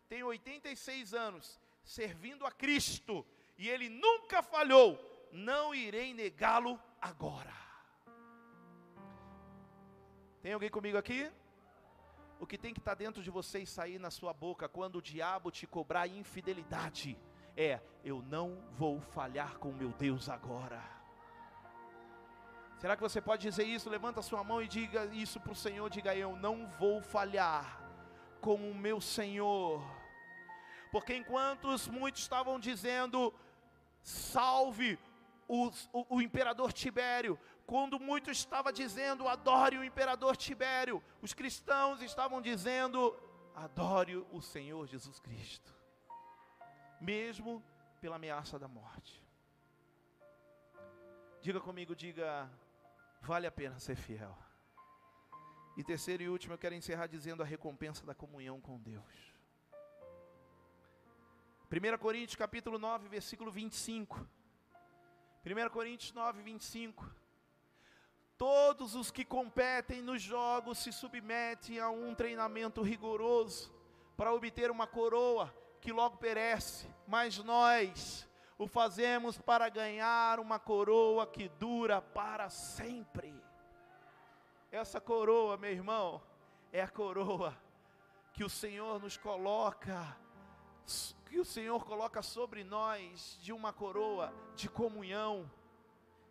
Tem 86 anos servindo a Cristo e ele nunca falhou. Não irei negá-lo agora. Tem alguém comigo aqui? O que tem que estar tá dentro de você e sair na sua boca quando o diabo te cobrar infidelidade é: eu não vou falhar com meu Deus agora. Será que você pode dizer isso? Levanta sua mão e diga isso para o Senhor. Diga: Eu não vou falhar com o meu Senhor. Porque enquanto muitos estavam dizendo, salve o, o, o imperador Tibério, quando muitos estavam dizendo, adore o imperador Tibério, os cristãos estavam dizendo, adore o Senhor Jesus Cristo mesmo pela ameaça da morte. Diga comigo, diga, vale a pena ser fiel. E terceiro e último, eu quero encerrar dizendo a recompensa da comunhão com Deus. 1 Coríntios capítulo 9, versículo 25. 1 Coríntios 9, 25. Todos os que competem nos jogos se submetem a um treinamento rigoroso para obter uma coroa que logo perece, mas nós o fazemos para ganhar uma coroa que dura para sempre. Essa coroa, meu irmão, é a coroa que o Senhor nos coloca, que o Senhor coloca sobre nós, de uma coroa de comunhão,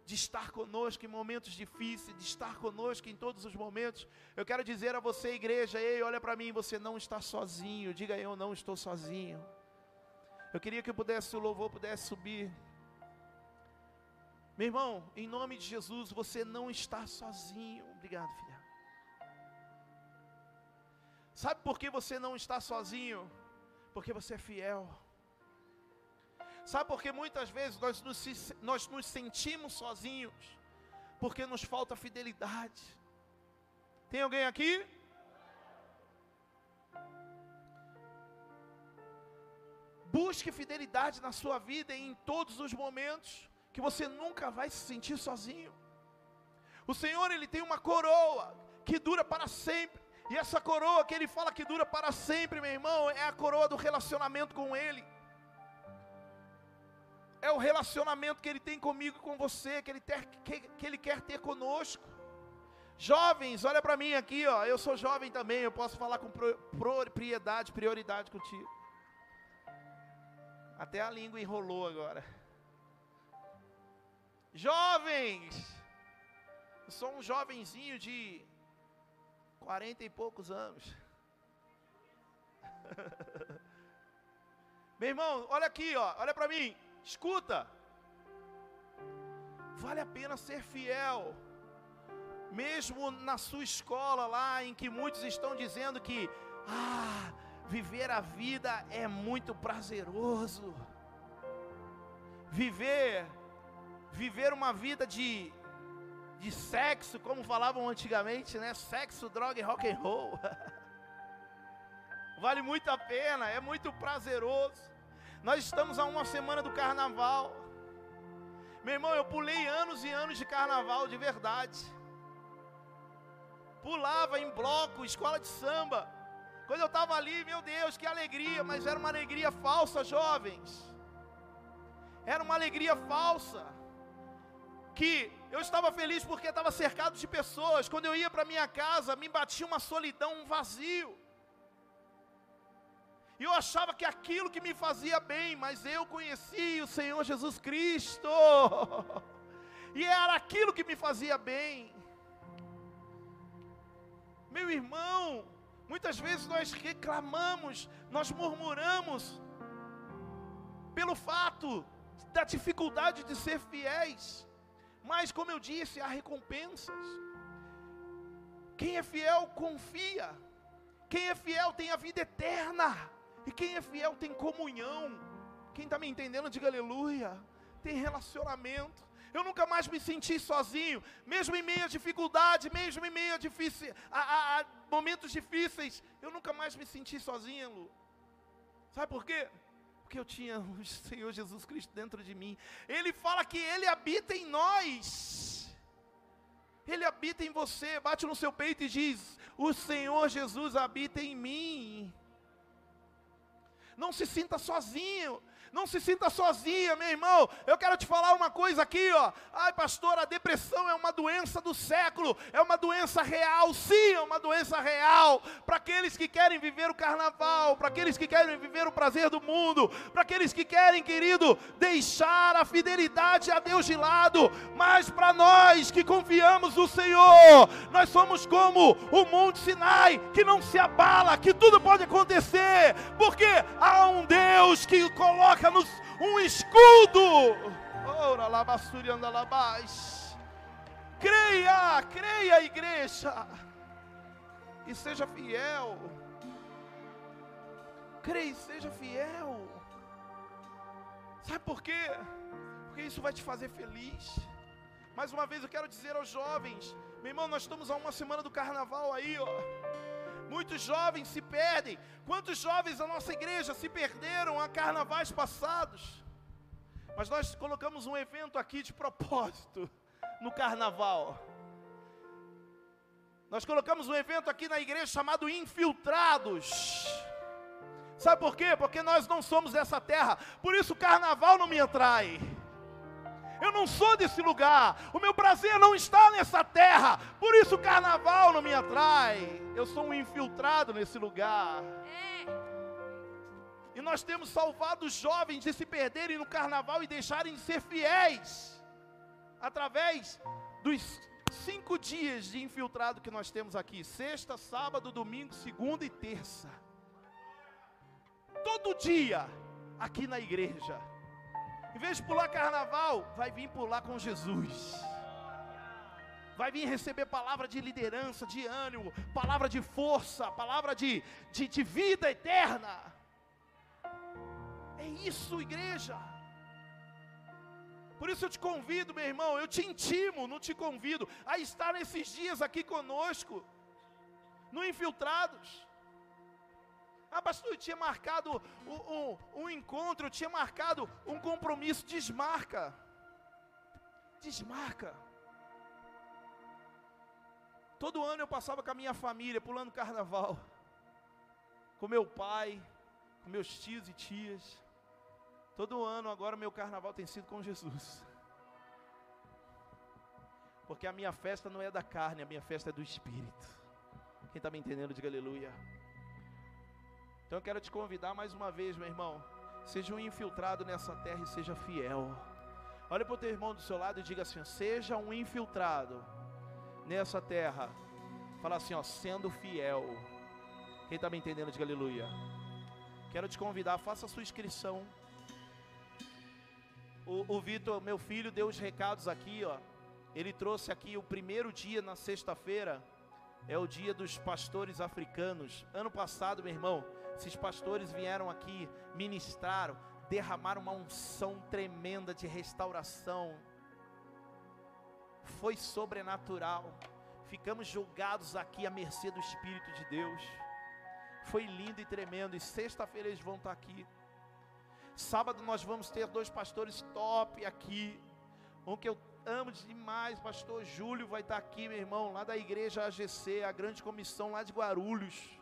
de estar conosco em momentos difíceis, de estar conosco em todos os momentos. Eu quero dizer a você, igreja, ei, olha para mim, você não está sozinho. Diga eu não estou sozinho. Eu queria que eu pudesse, o louvor pudesse subir. Meu irmão, em nome de Jesus, você não está sozinho. Obrigado, filha. Sabe por que você não está sozinho? Porque você é fiel. Sabe por que muitas vezes nós nos, nós nos sentimos sozinhos? Porque nos falta fidelidade. Tem alguém aqui? Busque fidelidade na sua vida em todos os momentos, que você nunca vai se sentir sozinho. O Senhor, Ele tem uma coroa que dura para sempre. E essa coroa que Ele fala que dura para sempre, meu irmão, é a coroa do relacionamento com Ele é o relacionamento que Ele tem comigo e com você, que Ele, ter, que, que ele quer ter conosco. Jovens, olha para mim aqui, ó. Eu sou jovem também, eu posso falar com propriedade, prioridade contigo. Até a língua enrolou agora. Jovens, eu sou um jovenzinho de quarenta e poucos anos. Meu irmão, olha aqui, ó, olha para mim. Escuta, vale a pena ser fiel, mesmo na sua escola lá, em que muitos estão dizendo que, ah, viver a vida é muito prazeroso, viver, viver uma vida de, de sexo, como falavam antigamente, né? Sexo, droga e rock and roll. vale muito a pena, é muito prazeroso. Nós estamos a uma semana do carnaval. Meu irmão, eu pulei anos e anos de carnaval de verdade. Pulava em bloco, escola de samba. Quando eu estava ali, meu Deus, que alegria, mas era uma alegria falsa, jovens. Era uma alegria falsa. Que eu estava feliz porque estava cercado de pessoas. Quando eu ia para minha casa, me batia uma solidão, um vazio. E eu achava que aquilo que me fazia bem, mas eu conheci o Senhor Jesus Cristo. E era aquilo que me fazia bem. Meu irmão, muitas vezes nós reclamamos, nós murmuramos pelo fato da dificuldade de ser fiéis. Mas, como eu disse, há recompensas. Quem é fiel confia. Quem é fiel tem a vida eterna. E quem é fiel tem comunhão. Quem está me entendendo, diga aleluia. Tem relacionamento. Eu nunca mais me senti sozinho, mesmo em meio a dificuldade, mesmo em meio a, difícil, a, a, a momentos difíceis, eu nunca mais me senti sozinho, Lu. Sabe por quê? Porque eu tinha o Senhor Jesus Cristo dentro de mim. Ele fala que Ele habita em nós. Ele habita em você. Bate no seu peito e diz: O Senhor Jesus habita em mim. Não se sinta sozinho. Não se sinta sozinha, meu irmão. Eu quero te falar uma coisa aqui, ó. Ai, pastor, a depressão é uma doença do século, é uma doença real. Sim, é uma doença real. Para aqueles que querem viver o carnaval, para aqueles que querem viver o prazer do mundo, para aqueles que querem, querido, deixar a fidelidade a Deus de lado. Mas para nós que confiamos no Senhor, nós somos como o Monte Sinai, que não se abala, que tudo pode acontecer, porque há um Deus que coloca coloca-nos um escudo. Ora, labassuri anda Creia, creia, igreja. E seja fiel. Creia seja fiel. Sabe por quê? Porque isso vai te fazer feliz. Mais uma vez eu quero dizer aos jovens, meu irmão, nós estamos a uma semana do carnaval aí, ó. Muitos jovens se perdem. Quantos jovens da nossa igreja se perderam a carnavais passados? Mas nós colocamos um evento aqui de propósito no carnaval. Nós colocamos um evento aqui na igreja chamado Infiltrados. Sabe por quê? Porque nós não somos dessa terra. Por isso o carnaval não me atrai. Eu não sou desse lugar. O meu prazer não está nessa terra. Por isso o carnaval não me atrai. Eu sou um infiltrado nesse lugar. E nós temos salvado os jovens de se perderem no carnaval e deixarem de ser fiéis. Através dos cinco dias de infiltrado que nós temos aqui: sexta, sábado, domingo, segunda e terça. Todo dia aqui na igreja. Em vez de pular carnaval, vai vir pular com Jesus. Vai vir receber palavra de liderança, de ânimo, palavra de força, palavra de, de, de vida eterna. É isso, igreja. Por isso eu te convido, meu irmão, eu te intimo, não te convido, a estar nesses dias aqui conosco, no Infiltrados. Ah, pastor, eu tinha marcado um, um, um encontro, eu tinha marcado um compromisso. Desmarca. Desmarca. Todo ano eu passava com a minha família pulando carnaval. Com meu pai, com meus tios e tias. Todo ano agora meu carnaval tem sido com Jesus. Porque a minha festa não é da carne, a minha festa é do Espírito. Quem está me entendendo, diga aleluia. Então eu quero te convidar mais uma vez, meu irmão. Seja um infiltrado nessa terra e seja fiel. Olha para o teu irmão do seu lado e diga assim: seja um infiltrado nessa terra. Fala assim, ó, sendo fiel. Quem está me entendendo, diga aleluia. Quero te convidar, faça a sua inscrição. O, o Vitor, meu filho, deu os recados aqui, ó. Ele trouxe aqui o primeiro dia na sexta-feira. É o dia dos pastores africanos. Ano passado, meu irmão, esses pastores vieram aqui, ministraram, derramaram uma unção tremenda de restauração. Foi sobrenatural. Ficamos julgados aqui à mercê do Espírito de Deus. Foi lindo e tremendo. E sexta-feira eles vão estar aqui. Sábado nós vamos ter dois pastores top aqui. Um que eu amo demais, pastor Júlio vai estar aqui, meu irmão, lá da igreja AGC, a grande comissão lá de Guarulhos.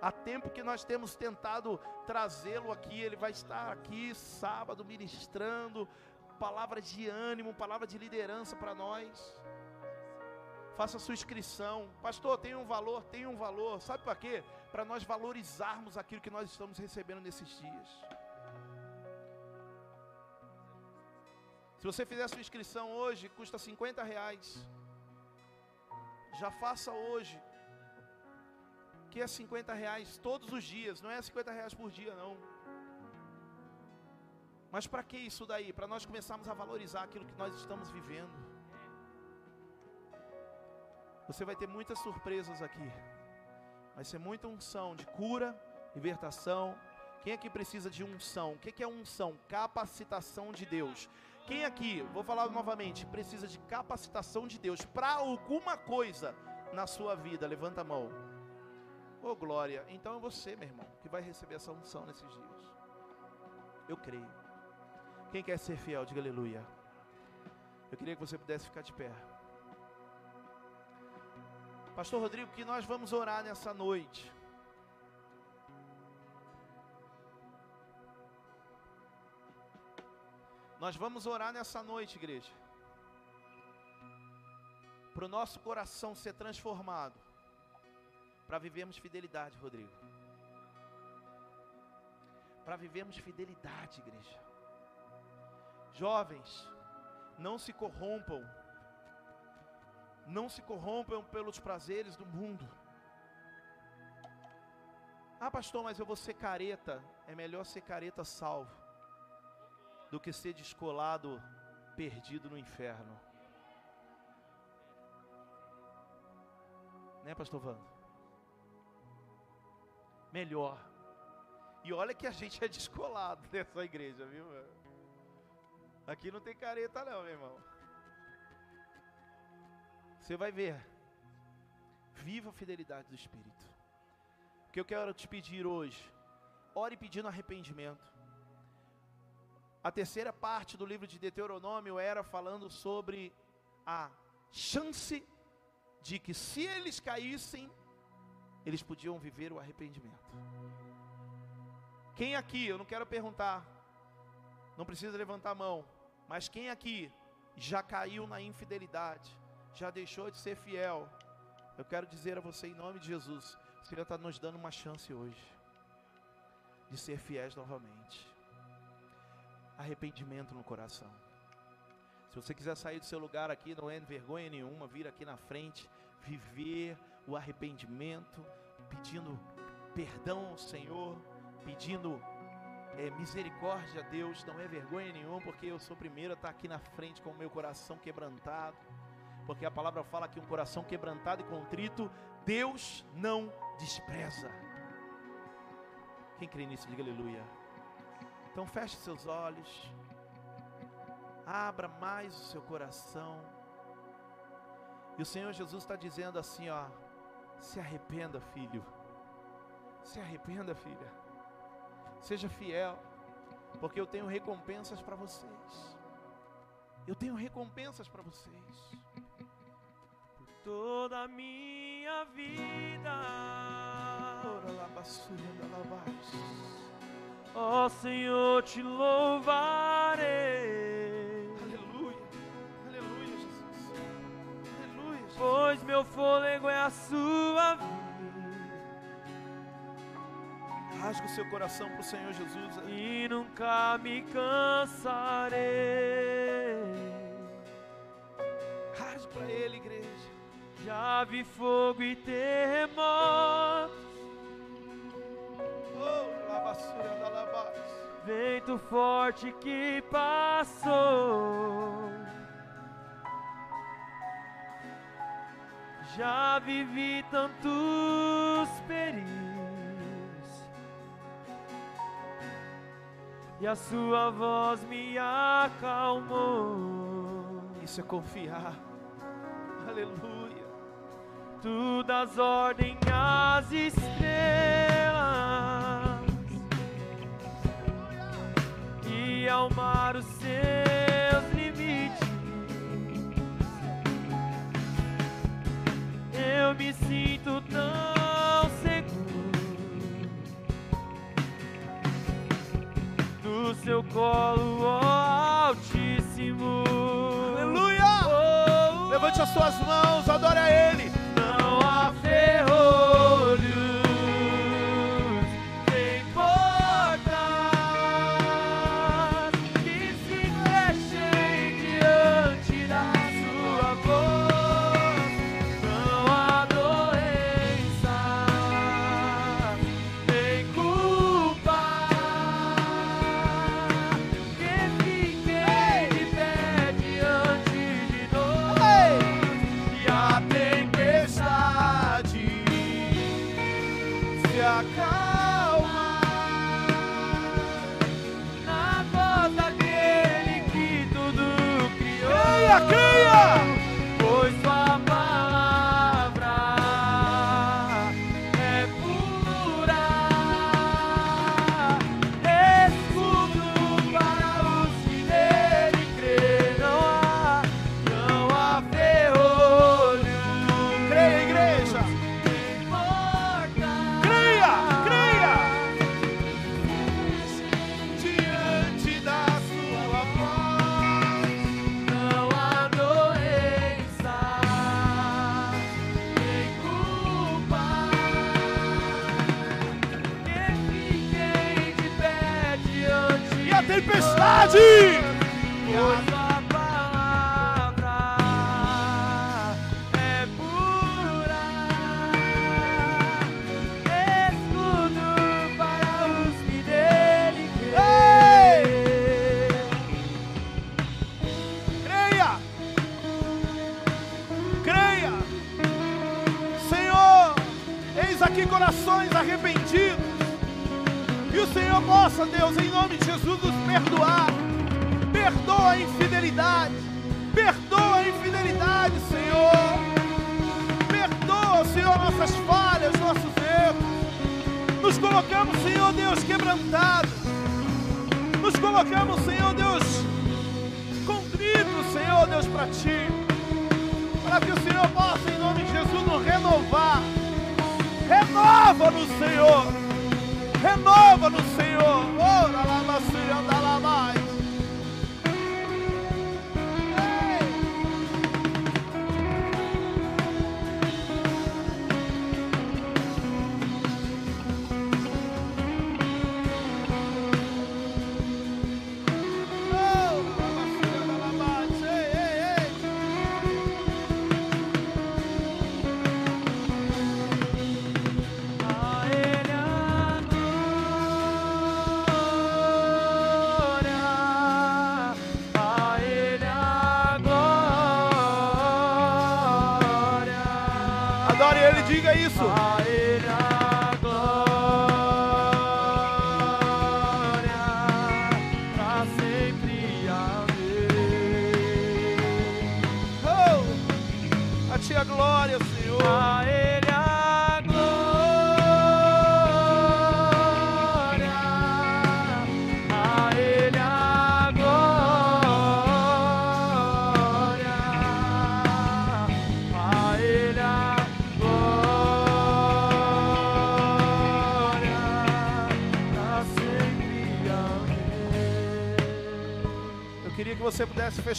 Há tempo que nós temos tentado trazê-lo aqui, ele vai estar aqui sábado ministrando palavra de ânimo, palavra de liderança para nós. Faça sua inscrição. Pastor, tem um valor, tem um valor. Sabe para quê? Para nós valorizarmos aquilo que nós estamos recebendo nesses dias. Se você fizer sua inscrição hoje, custa 50 reais. Já faça hoje que é 50 reais todos os dias, não é 50 reais por dia, não. Mas para que isso daí? Para nós começarmos a valorizar aquilo que nós estamos vivendo. Você vai ter muitas surpresas aqui. Vai ser muita unção de cura, libertação. Quem aqui precisa de unção? O que é unção? Capacitação de Deus. Quem aqui, vou falar novamente, precisa de capacitação de Deus para alguma coisa na sua vida? Levanta a mão. Oh glória. Então é você, meu irmão, que vai receber essa unção nesses dias. Eu creio. Quem quer ser fiel, diga aleluia. Eu queria que você pudesse ficar de pé. Pastor Rodrigo, que nós vamos orar nessa noite. Nós vamos orar nessa noite, igreja. Para o nosso coração ser transformado. Para vivermos fidelidade, Rodrigo. Para vivermos fidelidade, igreja. Jovens, não se corrompam. Não se corrompam pelos prazeres do mundo. Ah, pastor, mas eu vou ser careta. É melhor ser careta salvo do que ser descolado, perdido no inferno. Né, pastor Vando? Melhor. E olha que a gente é descolado nessa igreja, viu? Aqui não tem careta não, meu irmão. Você vai ver. Viva a fidelidade do Espírito. O que eu quero te pedir hoje, ore pedindo arrependimento. A terceira parte do livro de Deuteronômio era falando sobre a chance de que se eles caíssem, eles podiam viver o arrependimento. Quem aqui, eu não quero perguntar, não precisa levantar a mão, mas quem aqui já caiu na infidelidade, já deixou de ser fiel, eu quero dizer a você em nome de Jesus, o Senhor está nos dando uma chance hoje de ser fiéis novamente arrependimento no coração. Se você quiser sair do seu lugar aqui, não é vergonha nenhuma, vir aqui na frente, viver o arrependimento, pedindo perdão ao Senhor, pedindo é, misericórdia a Deus, não é vergonha nenhuma, porque eu sou o primeiro a estar aqui na frente com o meu coração quebrantado, porque a palavra fala que um coração quebrantado e contrito, Deus não despreza. Quem crê nisso, diga aleluia. Então feche seus olhos. Abra mais o seu coração. E o Senhor Jesus está dizendo assim, ó: se arrependa, filho. Se arrependa, filha. Seja fiel, porque eu tenho recompensas para vocês. Eu tenho recompensas para vocês. Por toda a minha vida. Ora lá, basura da lavagem. Ó oh, Senhor, te louvarei. Meu fôlego é a sua vida. Rasga o seu coração para o Senhor Jesus. E nunca me cansarei. Rasga para Ele, igreja. Já vi fogo e terremoto Vento forte que passou. Já vivi tantos perigos e a sua voz me acalmou. Isso é confiar. Aleluia. Tu das ordens às estrelas ao mar os seus Eu me sinto tão seguro no seu colo, oh, Altíssimo. Aleluia! Oh, Levante as suas mãos, adore a Ele. Não há ferrolho. possa, Deus, em nome de Jesus, nos perdoar. Perdoa a infidelidade. Perdoa a infidelidade, Senhor. Perdoa, Senhor, nossas falhas, nossos erros. Nos colocamos, Senhor Deus, quebrantados. Nos colocamos, Senhor Deus, contritos, Senhor Deus, para Ti. Para que o Senhor possa, em nome de Jesus, nos renovar. Renova-nos, Senhor você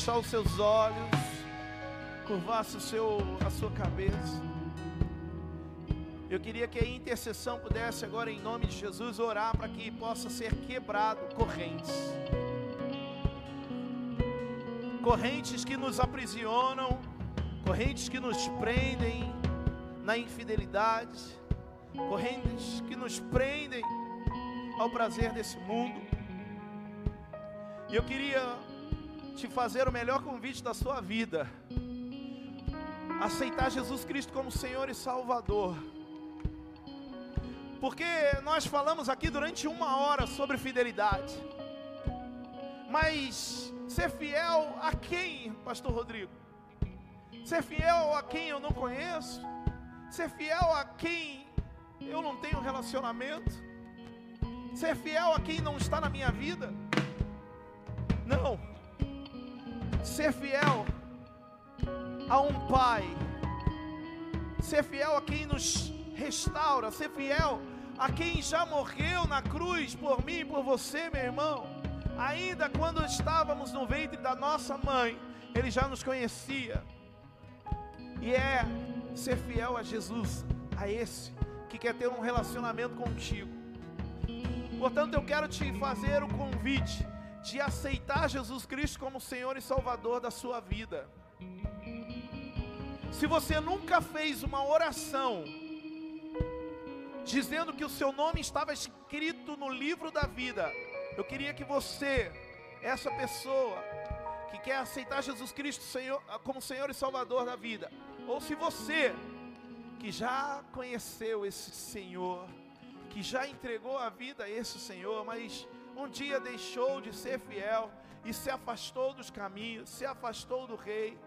fechar os seus olhos, curvasse o seu, a sua cabeça. Eu queria que a intercessão pudesse agora, em nome de Jesus, orar para que possa ser quebrado correntes. Correntes que nos aprisionam, correntes que nos prendem na infidelidade, correntes que nos prendem ao prazer desse mundo. E eu queria te fazer o melhor convite da sua vida. Aceitar Jesus Cristo como Senhor e Salvador. Porque nós falamos aqui durante uma hora sobre fidelidade. Mas ser fiel a quem, Pastor Rodrigo? Ser fiel a quem eu não conheço? Ser fiel a quem eu não tenho relacionamento? Ser fiel a quem não está na minha vida? Não ser fiel a um pai, ser fiel a quem nos restaura, ser fiel a quem já morreu na cruz por mim e por você, meu irmão. Ainda quando estávamos no ventre da nossa mãe, ele já nos conhecia. E é ser fiel a Jesus, a esse que quer ter um relacionamento contigo. Portanto, eu quero te fazer o convite de aceitar Jesus Cristo como Senhor e Salvador da sua vida. Se você nunca fez uma oração dizendo que o seu nome estava escrito no livro da vida, eu queria que você, essa pessoa que quer aceitar Jesus Cristo Senhor, como Senhor e Salvador da vida, ou se você que já conheceu esse Senhor, que já entregou a vida a esse Senhor, mas um dia deixou de ser fiel e se afastou dos caminhos, se afastou do Rei,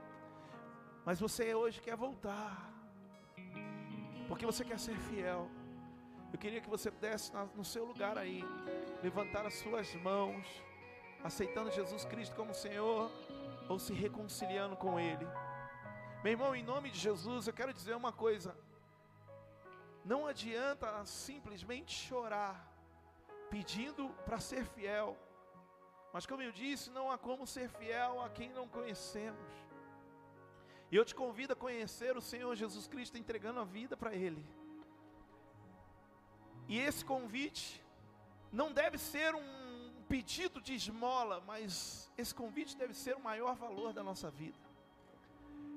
mas você hoje quer voltar, porque você quer ser fiel. Eu queria que você pudesse, no seu lugar aí, levantar as suas mãos, aceitando Jesus Cristo como Senhor, ou se reconciliando com Ele. Meu irmão, em nome de Jesus, eu quero dizer uma coisa. Não adianta simplesmente chorar, pedindo para ser fiel. Mas como eu disse, não há como ser fiel a quem não conhecemos. E eu te convido a conhecer o Senhor Jesus Cristo entregando a vida para Ele. E esse convite não deve ser um pedido de esmola, mas esse convite deve ser o maior valor da nossa vida.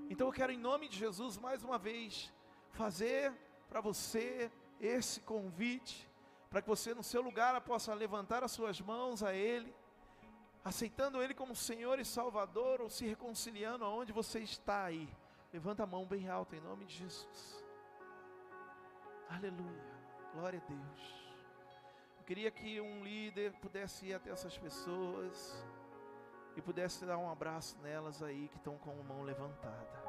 Então eu quero, em nome de Jesus, mais uma vez, fazer para você esse convite, para que você, no seu lugar, possa levantar as suas mãos a Ele, aceitando Ele como Senhor e Salvador, ou se reconciliando aonde você está aí. Levanta a mão bem alta, em nome de Jesus. Aleluia. Glória a Deus. Eu queria que um líder pudesse ir até essas pessoas e pudesse dar um abraço nelas aí que estão com a mão levantada.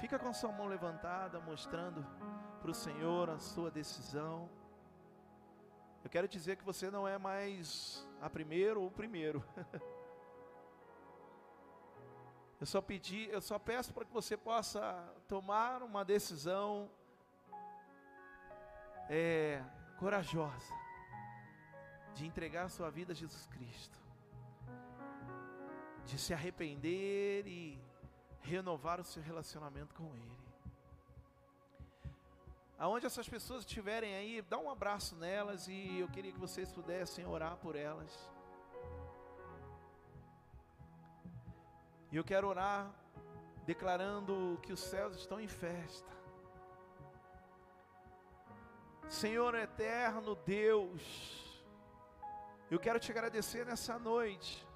Fica com a sua mão levantada, mostrando para o Senhor a sua decisão. Eu quero dizer que você não é mais a primeiro ou o primeiro. eu só pedi, eu só peço para que você possa tomar uma decisão é, corajosa de entregar a sua vida a Jesus Cristo, de se arrepender e renovar o seu relacionamento com Ele. Aonde essas pessoas estiverem aí, dá um abraço nelas e eu queria que vocês pudessem orar por elas. E eu quero orar declarando que os céus estão em festa. Senhor eterno Deus, eu quero te agradecer nessa noite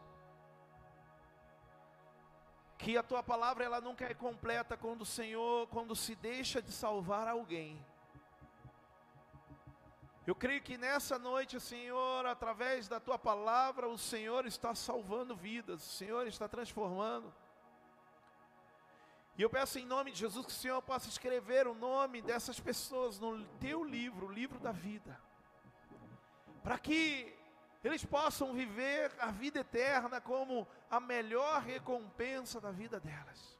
que a tua palavra ela nunca é completa quando o Senhor, quando se deixa de salvar alguém. Eu creio que nessa noite, Senhor, através da tua palavra, o Senhor está salvando vidas, o Senhor está transformando. E eu peço em nome de Jesus que o Senhor possa escrever o nome dessas pessoas no teu livro, o livro da vida, para que eles possam viver a vida eterna como a melhor recompensa da vida delas.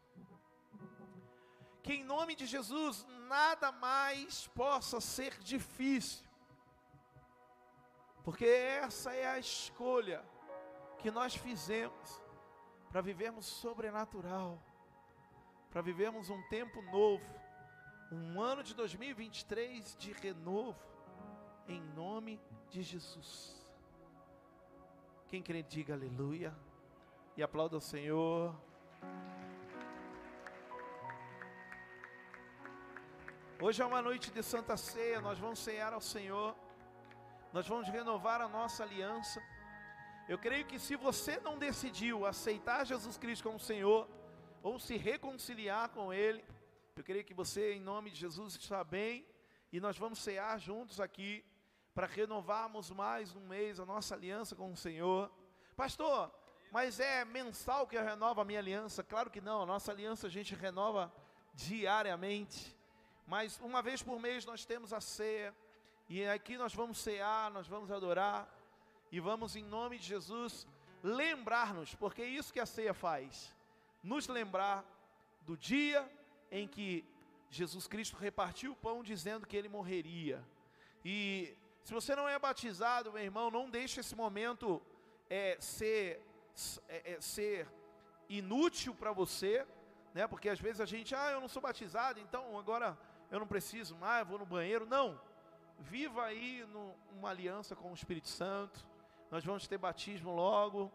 Que em nome de Jesus nada mais possa ser difícil, porque essa é a escolha que nós fizemos para vivermos sobrenatural, para vivermos um tempo novo, um ano de 2023 de renovo, em nome de Jesus. Quem crê, diga aleluia. E aplauda o Senhor. Hoje é uma noite de Santa Ceia, nós vamos cear ao Senhor. Nós vamos renovar a nossa aliança. Eu creio que se você não decidiu aceitar Jesus Cristo como Senhor, ou se reconciliar com Ele, eu creio que você, em nome de Jesus, está bem, e nós vamos cear juntos aqui para renovarmos mais um mês a nossa aliança com o Senhor. Pastor, mas é mensal que eu renovo a minha aliança? Claro que não, a nossa aliança a gente renova diariamente. Mas uma vez por mês nós temos a ceia, e aqui nós vamos cear, nós vamos adorar, e vamos em nome de Jesus lembrar-nos, porque é isso que a ceia faz, nos lembrar do dia em que Jesus Cristo repartiu o pão dizendo que ele morreria. E se você não é batizado, meu irmão, não deixe esse momento é, ser, é, é, ser inútil para você, né? Porque às vezes a gente, ah, eu não sou batizado, então agora eu não preciso mais, vou no banheiro. Não. Viva aí numa aliança com o Espírito Santo. Nós vamos ter batismo logo,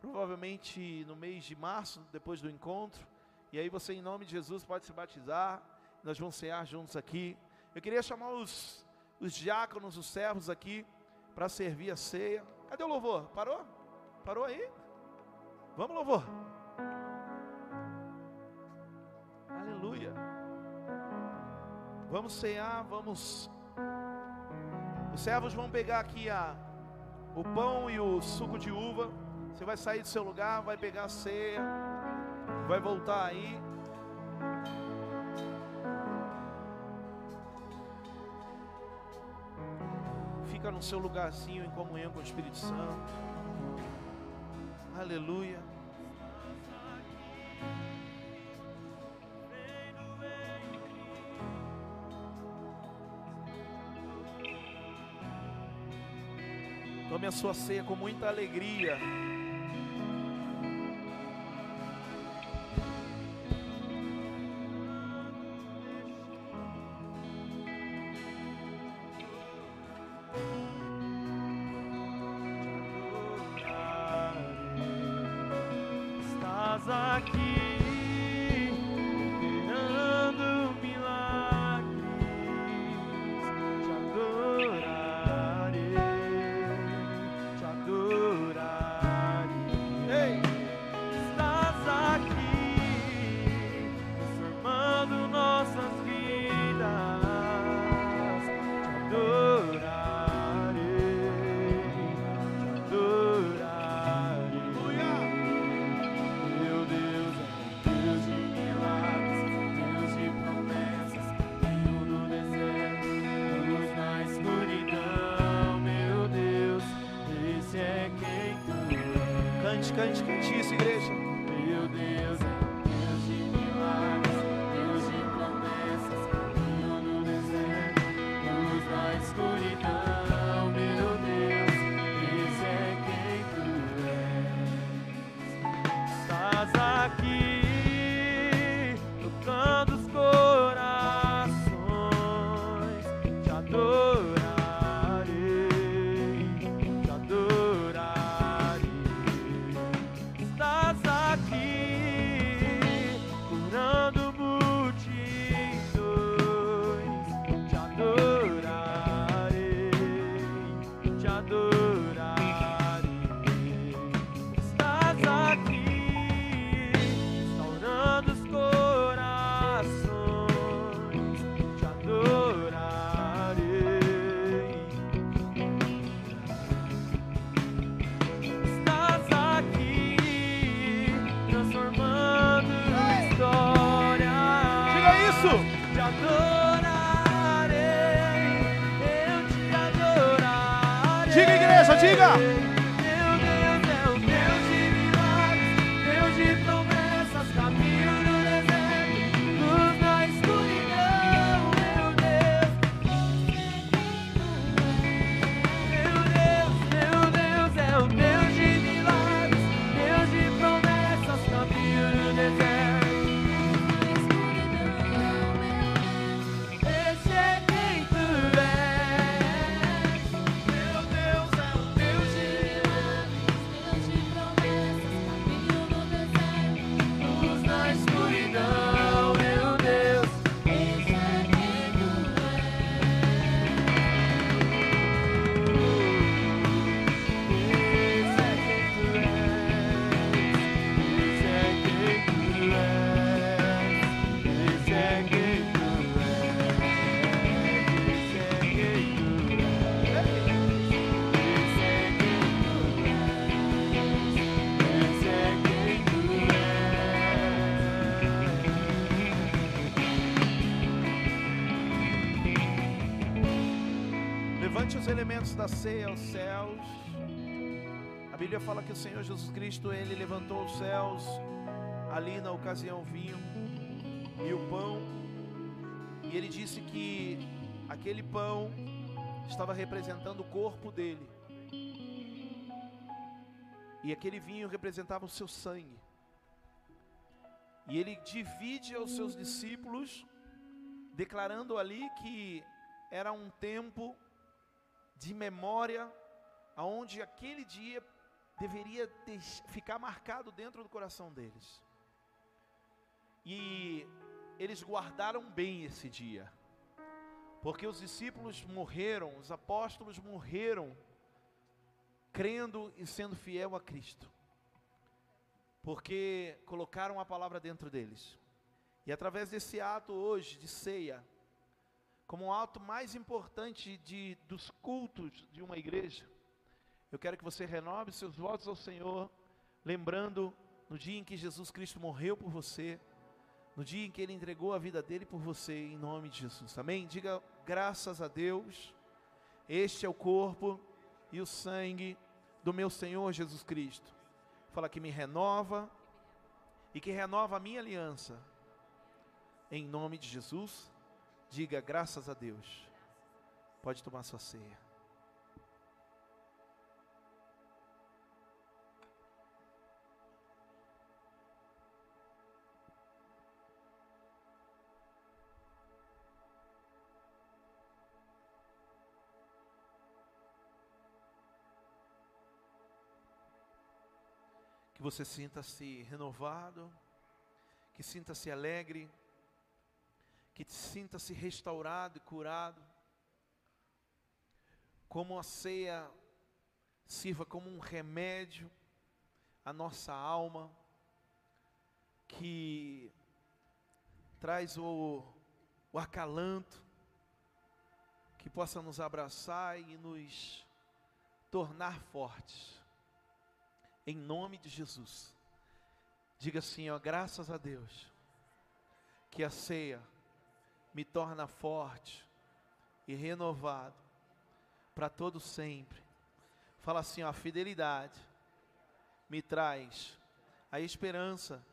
provavelmente no mês de março, depois do encontro. E aí você, em nome de Jesus, pode se batizar. Nós vamos cear juntos aqui. Eu queria chamar os os diáconos, os servos aqui, para servir a ceia. Cadê o louvor? Parou? Parou aí? Vamos, louvor. Aleluia. Vamos cear, vamos Os servos vão pegar aqui a, o pão e o suco de uva. Você vai sair do seu lugar, vai pegar a ceia, vai voltar aí. Fica no seu lugarzinho em comunhão com o Espírito Santo. Aleluia. A sua ceia com muita alegria. Cante isso, igreja. Os elementos da ceia aos céus. A Bíblia fala que o Senhor Jesus Cristo, ele levantou os céus, ali na ocasião vinho e o pão. E ele disse que aquele pão estava representando o corpo dele. E aquele vinho representava o seu sangue. E ele divide aos seus discípulos, declarando ali que era um tempo de memória, aonde aquele dia deveria deix- ficar marcado dentro do coração deles. E eles guardaram bem esse dia, porque os discípulos morreram, os apóstolos morreram, crendo e sendo fiel a Cristo, porque colocaram a palavra dentro deles. E através desse ato hoje de ceia, como o ato mais importante de, dos cultos de uma igreja, eu quero que você renove seus votos ao Senhor, lembrando no dia em que Jesus Cristo morreu por você, no dia em que Ele entregou a vida dele por você, em nome de Jesus, amém? Diga graças a Deus, este é o corpo e o sangue do meu Senhor Jesus Cristo. Fala que me renova e que renova a minha aliança. Em nome de Jesus, diga graças a Deus. Pode tomar sua ceia. que você sinta-se renovado, que sinta-se alegre, que sinta-se restaurado e curado. Como a ceia sirva como um remédio à nossa alma, que traz o, o acalanto, que possa nos abraçar e nos tornar fortes em nome de Jesus. Diga assim, ó, graças a Deus, que a ceia me torna forte e renovado para todo sempre. Fala assim, ó, a fidelidade me traz a esperança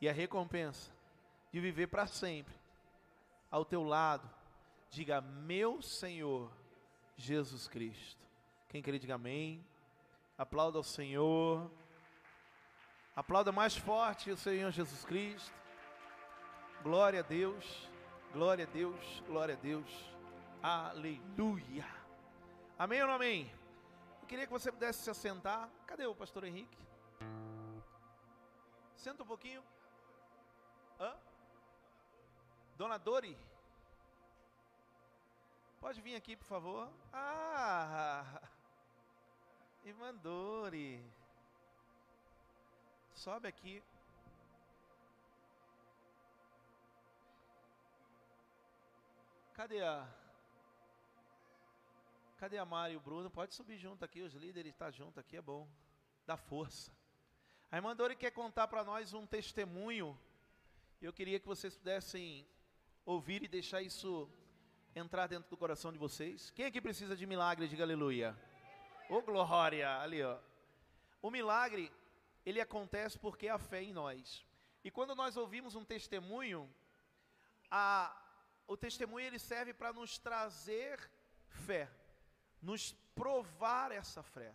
e a recompensa de viver para sempre ao teu lado. Diga, meu Senhor Jesus Cristo. Quem quer diga amém. Aplauda ao Senhor. Aplauda mais forte o Senhor Jesus Cristo. Glória a Deus. Glória a Deus. Glória a Deus. Aleluia. Amém ou não amém? Eu queria que você pudesse se assentar. Cadê o pastor Henrique? Senta um pouquinho. Hã? Dona Dori? Pode vir aqui, por favor. Ah! Irmã Dori. Sobe aqui. Cadê a. Cadê a Mari e o Bruno? Pode subir junto aqui, os líderes estão tá junto aqui, é bom. Dá força. A irmã Dori quer contar para nós um testemunho. Eu queria que vocês pudessem ouvir e deixar isso entrar dentro do coração de vocês. Quem aqui precisa de milagre? Diga aleluia. Ô oh, glória, ali ó. O milagre, ele acontece porque há fé em nós. E quando nós ouvimos um testemunho, a, o testemunho ele serve para nos trazer fé, nos provar essa fé.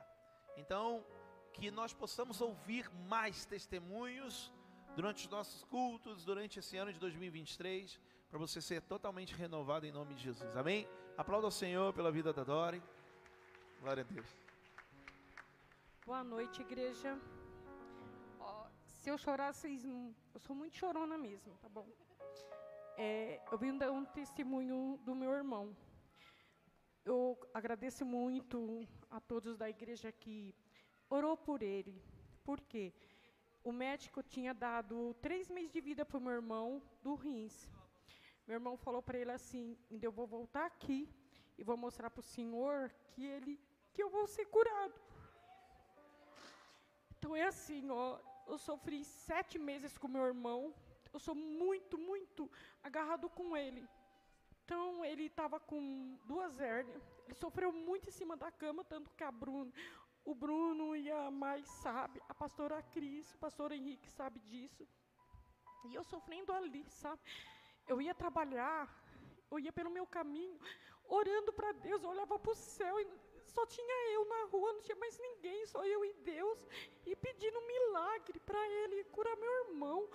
Então, que nós possamos ouvir mais testemunhos durante os nossos cultos, durante esse ano de 2023, para você ser totalmente renovado em nome de Jesus. Amém? Aplauda ao Senhor pela vida da Dori. Glória a Deus. Boa noite, igreja. se eu chorar, vocês. Eu sou muito chorona mesmo, tá bom? É, eu vim dar um testemunho do meu irmão. Eu agradeço muito a todos da igreja que orou por ele. Por quê? O médico tinha dado três meses de vida para o meu irmão do rins. Meu irmão falou para ele assim: eu vou voltar aqui e vou mostrar para o senhor que ele que eu vou ser curado. Então é assim, ó, eu sofri sete meses com meu irmão. Eu sou muito, muito agarrado com ele. Então ele estava com duas hérnias. Ele sofreu muito em cima da cama, tanto que a Bruno, o Bruno e a Mai sabe, a pastora Cris, o pastor Henrique sabe disso. E eu sofrendo ali, sabe? Eu ia trabalhar, eu ia pelo meu caminho, orando para Deus, eu olhava para o céu e só tinha eu na rua, não tinha mais ninguém, só eu e Deus, e pedindo um milagre para Ele curar meu irmão.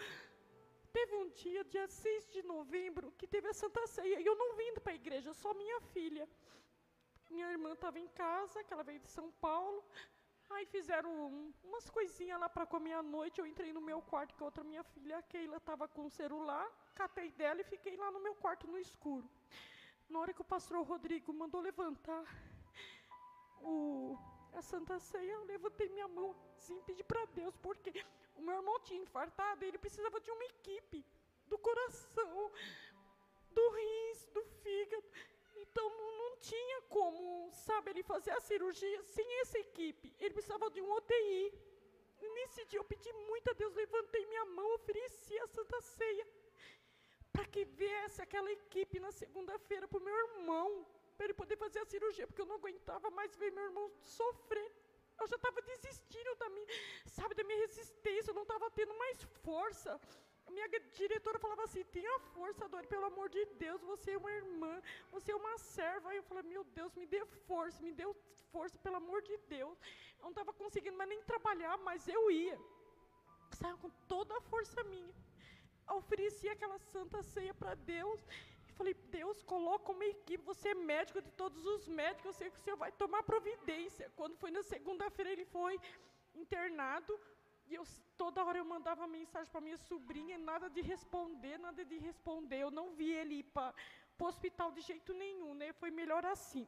Teve um dia, dia 6 de novembro, que teve a Santa Ceia, e eu não vim para a igreja, só minha filha. Minha irmã estava em casa, que ela veio de São Paulo, Aí fizeram um, umas coisinhas lá para comer à noite. Eu entrei no meu quarto com a outra minha filha, a Keila, estava com o celular. Catei dela e fiquei lá no meu quarto no escuro. Na hora que o pastor Rodrigo mandou levantar, o, a Santa Ceia, eu levantei minha mão assim, pedi para Deus, porque o meu irmão tinha infartado e ele precisava de uma equipe do coração. do rins, do fígado. Então não, tinha como, sabe, ele fazer a cirurgia sem essa equipe. Ele precisava de um UTI. E nesse dia eu pedi muito a Deus, levantei minha mão, ofereci a Santa Ceia. Para que viesse aquela equipe na segunda-feira para o meu irmão, para ele poder fazer a cirurgia, porque eu não aguentava mais ver meu irmão sofrer. Eu já estava desistindo da minha, sabe, da minha resistência, eu não estava tendo mais força. Minha diretora falava assim: tenha força, Dori, pelo amor de Deus, você é uma irmã, você é uma serva. Aí eu falei: meu Deus, me dê força, me dê força, pelo amor de Deus. Eu não estava conseguindo mais nem trabalhar, mas eu ia. Saiu com toda a força minha. Ofereci aquela santa ceia para Deus. E falei, Deus, coloca uma equipe, você é médico de todos os médicos, eu sei que o Senhor vai tomar providência. Quando foi na segunda-feira, ele foi internado. E eu, toda hora eu mandava mensagem para minha sobrinha, nada de responder, nada de responder. Eu não vi ele ir para o hospital de jeito nenhum, né? Foi melhor assim.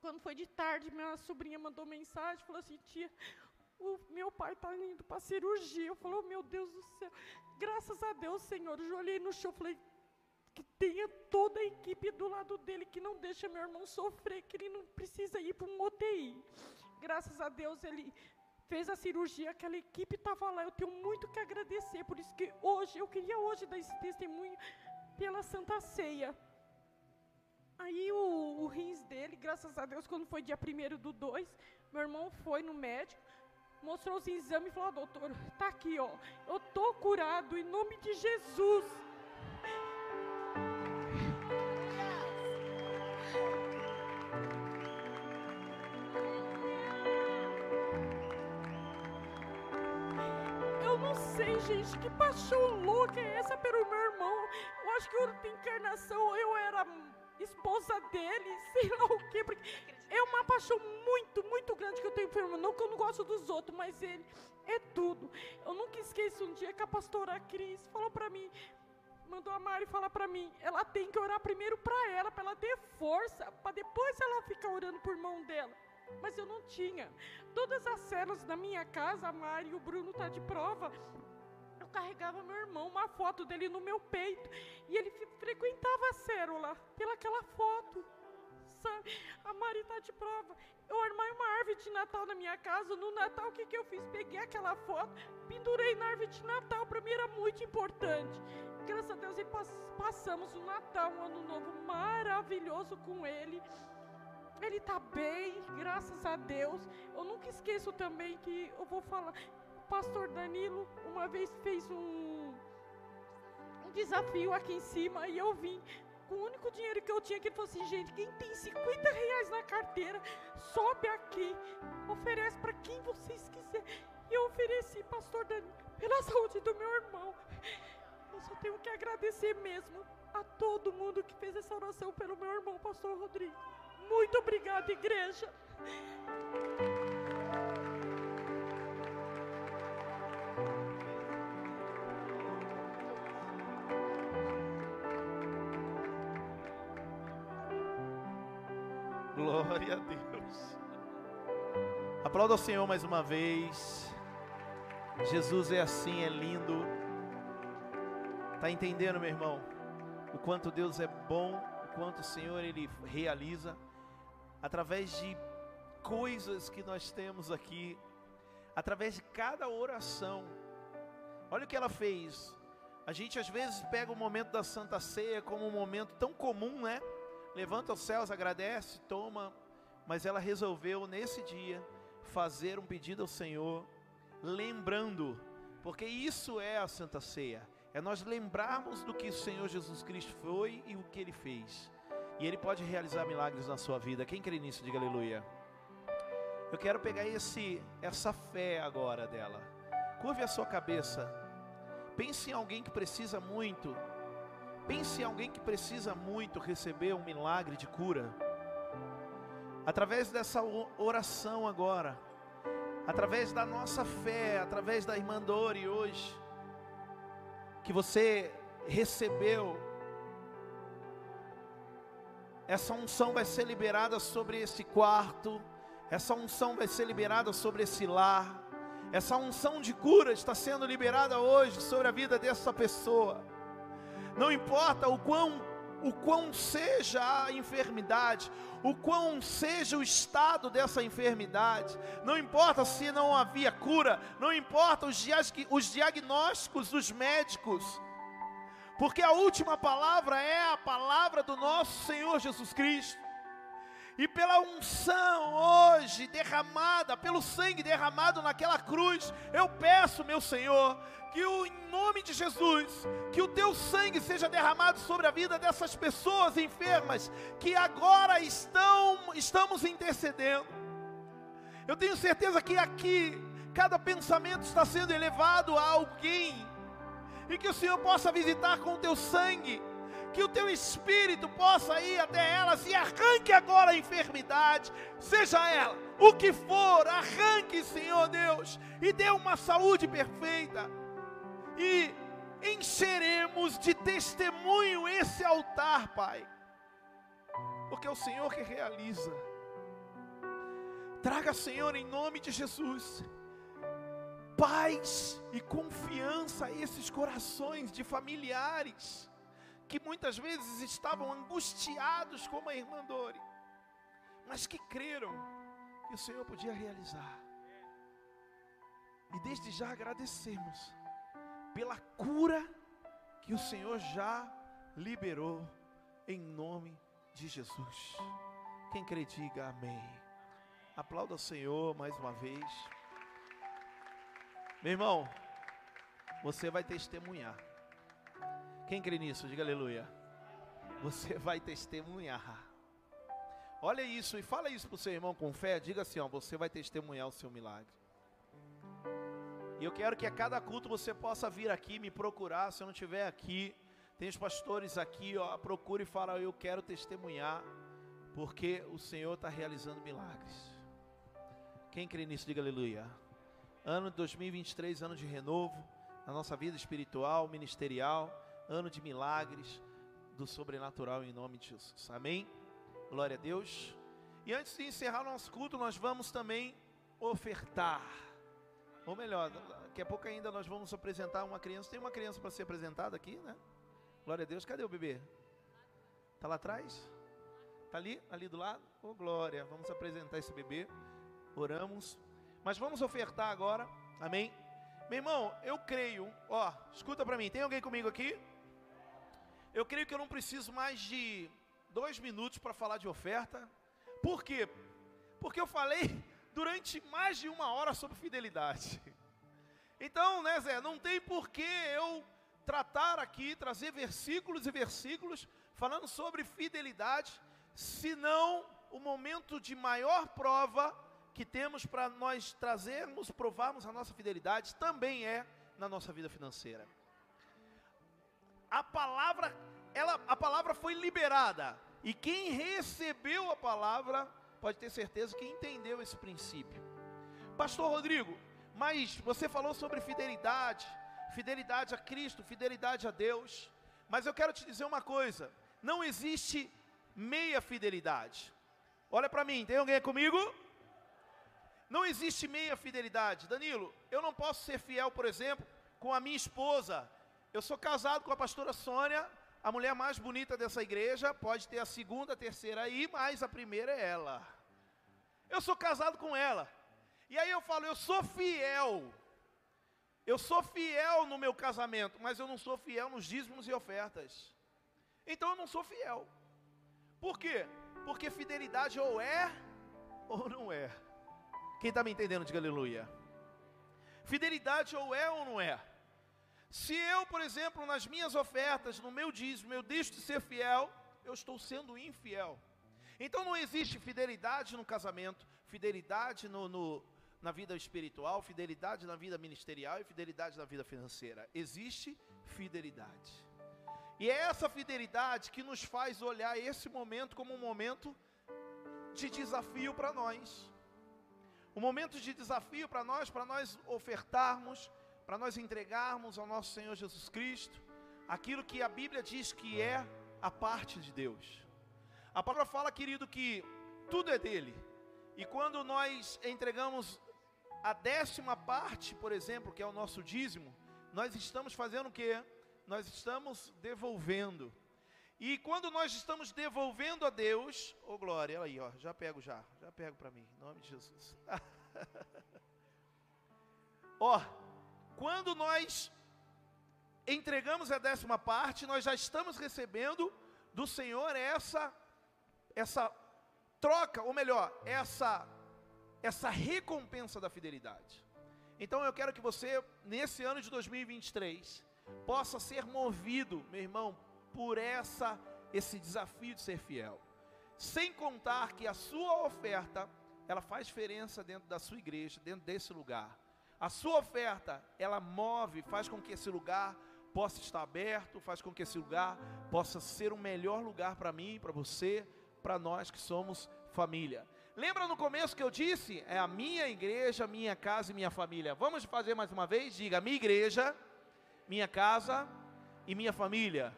Quando foi de tarde, minha sobrinha mandou mensagem, falou assim, tia, o meu pai está indo para cirurgia. Eu falei, oh, meu Deus do céu, graças a Deus, Senhor. Eu olhei no chão, falei, que tenha toda a equipe do lado dele, que não deixa meu irmão sofrer, que ele não precisa ir para um UTI. Graças a Deus, ele fez a cirurgia, aquela equipe estava lá. Eu tenho muito que agradecer, por isso que hoje, eu queria hoje dar esse testemunho pela Santa Ceia. Aí o, o rins dele, graças a Deus, quando foi dia 1 do 2, meu irmão foi no médico, mostrou os exames e falou, oh, doutor, tá aqui, ó, eu tô curado em nome de Jesus. Gente, que paixão louca é essa pelo meu irmão. Eu acho que outra encarnação eu era esposa dele, sei lá o quê, porque é uma paixão muito, muito grande que eu tenho pelo meu Não que eu não gosto dos outros, mas ele é tudo. Eu nunca esqueço um dia que a pastora Cris falou para mim, mandou a Mari falar para mim, ela tem que orar primeiro para ela, para ela ter força, para depois ela ficar orando por mão dela. Mas eu não tinha. Todas as células da minha casa, a Mari e o Bruno tá de prova, carregava meu irmão, uma foto dele no meu peito. E ele frequentava a célula pelaquela foto. Sabe? A Mari está de prova. Eu armei uma árvore de Natal na minha casa. No Natal, o que, que eu fiz? Peguei aquela foto, pendurei na árvore de Natal. Para mim era muito importante. Graças a Deus, passamos o Natal, um ano novo maravilhoso com ele. Ele está bem, graças a Deus. Eu nunca esqueço também que eu vou falar pastor Danilo uma vez fez um, um desafio aqui em cima e eu vim com o único dinheiro que eu tinha, que ele falou assim, gente, quem tem 50 reais na carteira, sobe aqui, oferece para quem vocês quiserem. E eu ofereci, pastor Danilo, pela saúde do meu irmão. Eu só tenho que agradecer mesmo a todo mundo que fez essa oração pelo meu irmão, pastor Rodrigo. Muito obrigada, igreja. Glória a Deus. Aplauda o Senhor mais uma vez. Jesus é assim, é lindo. Tá entendendo, meu irmão? O quanto Deus é bom, o quanto o Senhor ele realiza através de coisas que nós temos aqui, através de cada oração. Olha o que ela fez. A gente às vezes pega o momento da Santa Ceia como um momento tão comum, né? Levanta os céus, agradece, toma, mas ela resolveu nesse dia fazer um pedido ao Senhor, lembrando, porque isso é a Santa Ceia, é nós lembrarmos do que o Senhor Jesus Cristo foi e o que ele fez. E ele pode realizar milagres na sua vida. Quem crê nisso, diga aleluia. Eu quero pegar esse essa fé agora dela. Curve a sua cabeça. Pense em alguém que precisa muito Pense em alguém que precisa muito receber um milagre de cura. Através dessa oração agora, através da nossa fé, através da irmã Dori hoje, que você recebeu, essa unção vai ser liberada sobre esse quarto, essa unção vai ser liberada sobre esse lar, essa unção de cura está sendo liberada hoje sobre a vida dessa pessoa. Não importa o quão o quão seja a enfermidade, o quão seja o estado dessa enfermidade, não importa se não havia cura, não importa os, os diagnósticos dos médicos, porque a última palavra é a palavra do nosso Senhor Jesus Cristo. E pela unção hoje derramada, pelo sangue derramado naquela cruz, eu peço, meu Senhor, que o, em nome de Jesus, que o teu sangue seja derramado sobre a vida dessas pessoas enfermas que agora estão estamos intercedendo. Eu tenho certeza que aqui cada pensamento está sendo elevado a alguém e que o Senhor possa visitar com o teu sangue que o teu espírito possa ir até elas e arranque agora a enfermidade, seja ela o que for, arranque, Senhor Deus, e dê uma saúde perfeita, e encheremos de testemunho esse altar, Pai, porque é o Senhor que realiza. Traga, Senhor, em nome de Jesus, paz e confiança a esses corações de familiares que muitas vezes estavam angustiados como a irmã Dori, mas que creram que o Senhor podia realizar. E desde já agradecemos pela cura que o Senhor já liberou em nome de Jesus. Quem crê, diga amém. Aplauda o Senhor mais uma vez. Meu irmão, você vai testemunhar. Quem crê nisso? Diga aleluia. Você vai testemunhar. Olha isso e fala isso para o seu irmão com fé. Diga assim: ó, você vai testemunhar o seu milagre. E eu quero que a cada culto você possa vir aqui me procurar. Se eu não estiver aqui, tem os pastores aqui, ó, procure e fala: Eu quero testemunhar, porque o Senhor está realizando milagres. Quem crê nisso, diga aleluia. Ano de 2023, ano de renovo na nossa vida espiritual, ministerial ano de milagres do sobrenatural em nome de Jesus. Amém? Glória a Deus. E antes de encerrar nosso culto, nós vamos também ofertar. Ou melhor, daqui a pouco ainda nós vamos apresentar uma criança. Tem uma criança para ser apresentada aqui, né? Glória a Deus. Cadê o bebê? Está lá atrás? Está ali? Ali do lado? Oh, glória. Vamos apresentar esse bebê. Oramos. Mas vamos ofertar agora. Amém? Meu irmão, eu creio. Ó, escuta para mim. Tem alguém comigo aqui? Eu creio que eu não preciso mais de dois minutos para falar de oferta. Por quê? Porque eu falei durante mais de uma hora sobre fidelidade. Então, né, Zé, não tem por que eu tratar aqui, trazer versículos e versículos falando sobre fidelidade, senão o momento de maior prova que temos para nós trazermos, provarmos a nossa fidelidade também é na nossa vida financeira a palavra, ela, a palavra foi liberada. E quem recebeu a palavra pode ter certeza que entendeu esse princípio. Pastor Rodrigo, mas você falou sobre fidelidade, fidelidade a Cristo, fidelidade a Deus. Mas eu quero te dizer uma coisa: não existe meia fidelidade. Olha para mim, tem alguém comigo? Não existe meia fidelidade. Danilo, eu não posso ser fiel, por exemplo, com a minha esposa eu sou casado com a pastora Sônia, a mulher mais bonita dessa igreja, pode ter a segunda, a terceira aí, mas a primeira é ela. Eu sou casado com ela. E aí eu falo, eu sou fiel. Eu sou fiel no meu casamento, mas eu não sou fiel nos dízimos e ofertas. Então eu não sou fiel. Por quê? Porque fidelidade ou é ou não é. Quem está me entendendo, diga aleluia. Fidelidade ou é ou não é. Se eu, por exemplo, nas minhas ofertas, no meu dízimo, eu deixo de ser fiel, eu estou sendo infiel. Então não existe fidelidade no casamento, fidelidade no, no, na vida espiritual, fidelidade na vida ministerial e fidelidade na vida financeira. Existe fidelidade. E é essa fidelidade que nos faz olhar esse momento como um momento de desafio para nós. Um momento de desafio para nós, para nós ofertarmos, para nós entregarmos ao nosso Senhor Jesus Cristo aquilo que a Bíblia diz que é a parte de Deus. A palavra fala, querido, que tudo é dele. E quando nós entregamos a décima parte, por exemplo, que é o nosso dízimo, nós estamos fazendo o que? nós estamos devolvendo. E quando nós estamos devolvendo a Deus, ô oh glória, aí, ó, já pego já, já pego para mim, em nome de Jesus. ó, quando nós entregamos a décima parte, nós já estamos recebendo do Senhor essa essa troca, ou melhor, essa essa recompensa da fidelidade. Então eu quero que você nesse ano de 2023 possa ser movido, meu irmão, por essa esse desafio de ser fiel. Sem contar que a sua oferta, ela faz diferença dentro da sua igreja, dentro desse lugar. A sua oferta, ela move, faz com que esse lugar possa estar aberto, faz com que esse lugar possa ser o melhor lugar para mim, para você, para nós que somos família. Lembra no começo que eu disse? É a minha igreja, minha casa e minha família. Vamos fazer mais uma vez? Diga: minha igreja, minha casa e minha família.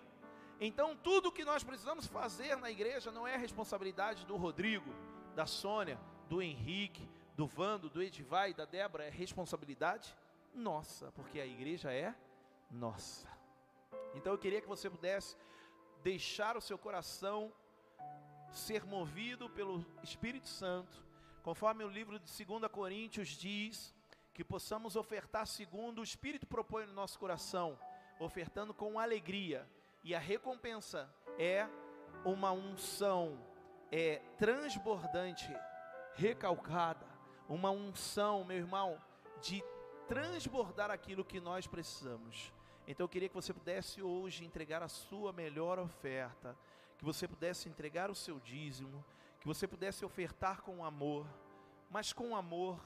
Então, tudo que nós precisamos fazer na igreja não é responsabilidade do Rodrigo, da Sônia, do Henrique, do Vando, do Edivai, da Débora, é responsabilidade nossa, porque a igreja é nossa. Então eu queria que você pudesse deixar o seu coração ser movido pelo Espírito Santo, conforme o livro de 2 Coríntios diz, que possamos ofertar segundo o Espírito propõe no nosso coração, ofertando com alegria, e a recompensa é uma unção é transbordante, recalcada, uma unção, meu irmão, de transbordar aquilo que nós precisamos. Então eu queria que você pudesse hoje entregar a sua melhor oferta, que você pudesse entregar o seu dízimo, que você pudesse ofertar com amor, mas com amor,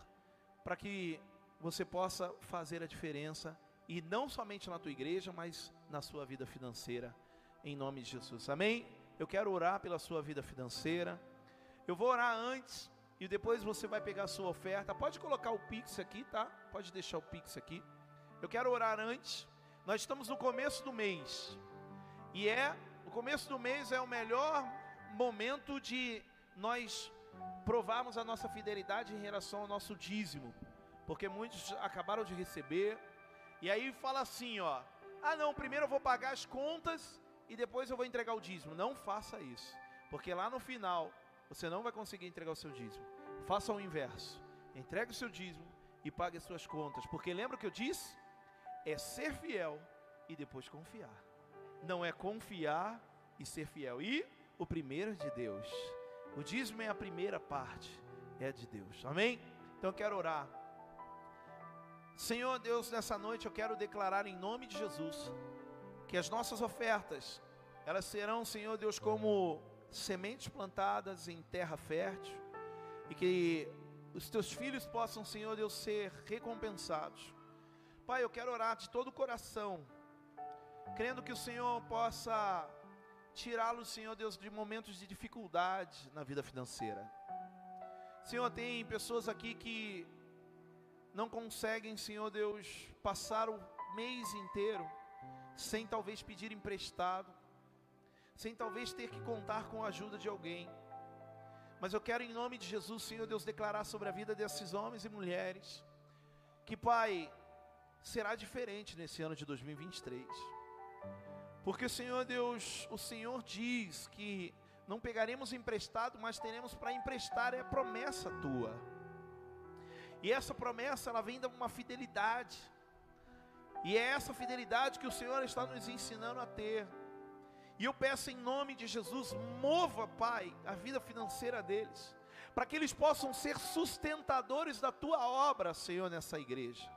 para que você possa fazer a diferença e não somente na tua igreja, mas na sua vida financeira, em nome de Jesus. Amém? Eu quero orar pela sua vida financeira. Eu vou orar antes e depois você vai pegar a sua oferta. Pode colocar o Pix aqui, tá? Pode deixar o Pix aqui. Eu quero orar antes. Nós estamos no começo do mês. E é, o começo do mês é o melhor momento de nós provarmos a nossa fidelidade em relação ao nosso dízimo. Porque muitos acabaram de receber. E aí fala assim, ó: "Ah, não, primeiro eu vou pagar as contas e depois eu vou entregar o dízimo". Não faça isso. Porque lá no final você não vai conseguir entregar o seu dízimo. Faça o inverso. Entregue o seu dízimo e pague as suas contas. Porque lembra o que eu disse? É ser fiel e depois confiar. Não é confiar e ser fiel. E o primeiro é de Deus. O dízimo é a primeira parte, é de Deus. Amém? Então eu quero orar. Senhor Deus, nessa noite eu quero declarar em nome de Jesus que as nossas ofertas, elas serão, Senhor Deus, como sementes plantadas em terra fértil e que os teus filhos possam, Senhor Deus, ser recompensados. Pai, eu quero orar de todo o coração, crendo que o Senhor possa tirá-los, Senhor Deus, de momentos de dificuldade na vida financeira. Senhor, tem pessoas aqui que não conseguem, Senhor Deus, passar o mês inteiro sem talvez pedir emprestado sem talvez ter que contar com a ajuda de alguém. Mas eu quero, em nome de Jesus, Senhor Deus, declarar sobre a vida desses homens e mulheres, que, Pai, será diferente nesse ano de 2023. Porque, Senhor Deus, o Senhor diz que não pegaremos emprestado, mas teremos para emprestar, é promessa tua. E essa promessa, ela vem de uma fidelidade. E é essa fidelidade que o Senhor está nos ensinando a ter. E eu peço em nome de Jesus, mova, Pai, a vida financeira deles, para que eles possam ser sustentadores da tua obra, Senhor, nessa igreja.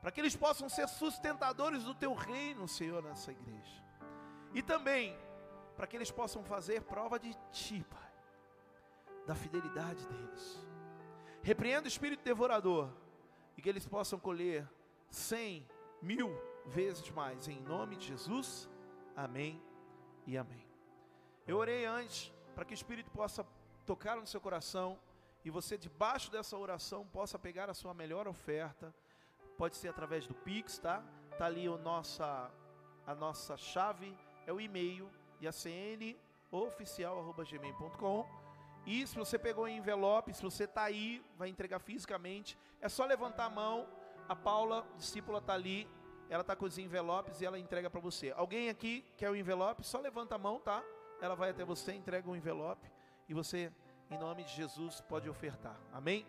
Para que eles possam ser sustentadores do teu reino, Senhor, nessa igreja. E também para que eles possam fazer prova de ti, Pai, da fidelidade deles. Repreenda o espírito devorador e que eles possam colher cem, mil vezes mais, em nome de Jesus. Amém e amém. Eu orei antes para que o Espírito possa tocar no seu coração e você, debaixo dessa oração, possa pegar a sua melhor oferta. Pode ser através do Pix, tá? Tá ali o nossa, a nossa chave, é o e-mail e a CN oficial@gmail.com. E se você pegou em envelope, se você está aí, vai entregar fisicamente, é só levantar a mão. A Paula, discípula, está ali ela está com os envelopes e ela entrega para você. Alguém aqui quer o envelope? Só levanta a mão, tá? Ela vai até você, entrega o envelope e você, em nome de Jesus, pode ofertar. Amém?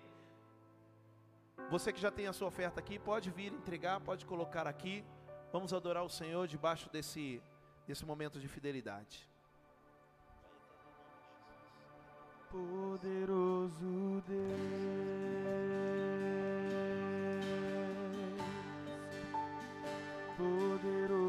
Você que já tem a sua oferta aqui, pode vir entregar, pode colocar aqui. Vamos adorar o Senhor debaixo desse, desse momento de fidelidade. Poderoso Deus, poderoso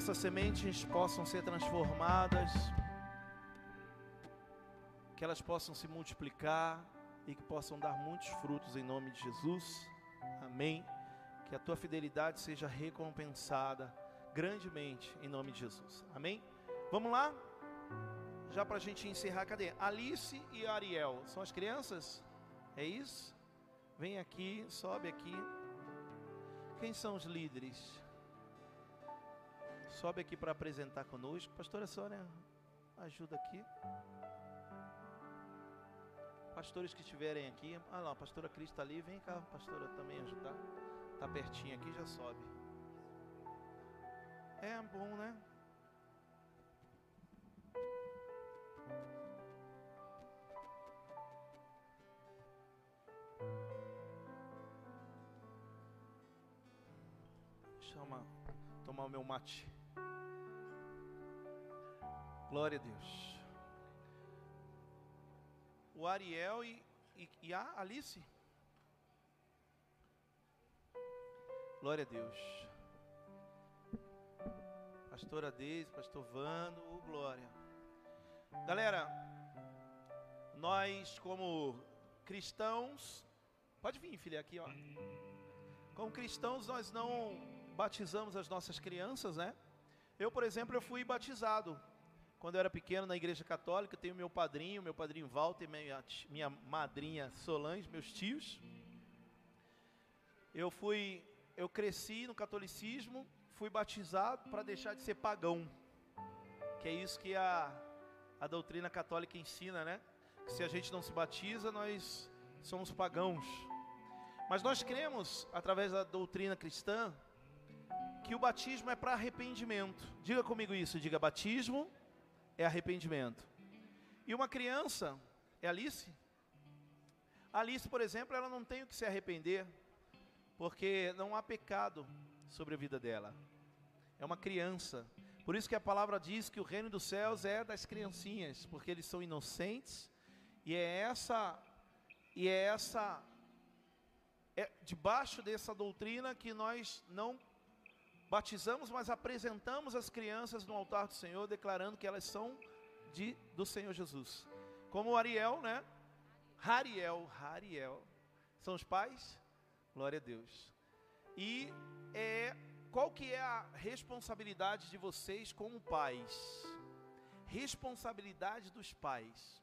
essas sementes possam ser transformadas, que elas possam se multiplicar e que possam dar muitos frutos em nome de Jesus. Amém? Que a tua fidelidade seja recompensada grandemente em nome de Jesus. Amém? Vamos lá? Já para a gente encerrar, cadê? Alice e Ariel, são as crianças? É isso? Vem aqui, sobe aqui. Quem são os líderes? Sobe aqui para apresentar conosco. Pastora Sônia, ajuda aqui. Pastores que estiverem aqui. Ah lá, a pastora Cris está ali. Vem cá, pastora, também ajudar. Tá pertinho aqui, já sobe. É bom, né? Chama, tomar o meu mate. Glória a Deus. O Ariel e, e, e a Alice. Glória a Deus. Pastora Deise, pastor Vano, oh, glória. Galera, nós como cristãos, pode vir, filha, aqui, ó. Como cristãos, nós não batizamos as nossas crianças, né? Eu, por exemplo, eu fui batizado quando eu era pequeno na igreja católica. Tenho meu padrinho, meu padrinho Walter, minha, minha madrinha Solange, meus tios. Eu fui, eu cresci no catolicismo, fui batizado para deixar de ser pagão. Que é isso que a, a doutrina católica ensina, né? Que se a gente não se batiza, nós somos pagãos. Mas nós cremos, através da doutrina cristã, que o batismo é para arrependimento. Diga comigo isso, diga batismo é arrependimento. E uma criança é Alice? Alice, por exemplo, ela não tem o que se arrepender, porque não há pecado sobre a vida dela é uma criança. Por isso que a palavra diz que o reino dos céus é das criancinhas, porque eles são inocentes. E é essa e é essa é debaixo dessa doutrina que nós não batizamos, mas apresentamos as crianças no altar do Senhor, declarando que elas são de do Senhor Jesus. Como Ariel, né? Hariel, Hariel. São os pais? Glória a Deus. E é qual que é a responsabilidade de vocês como pais? Responsabilidade dos pais.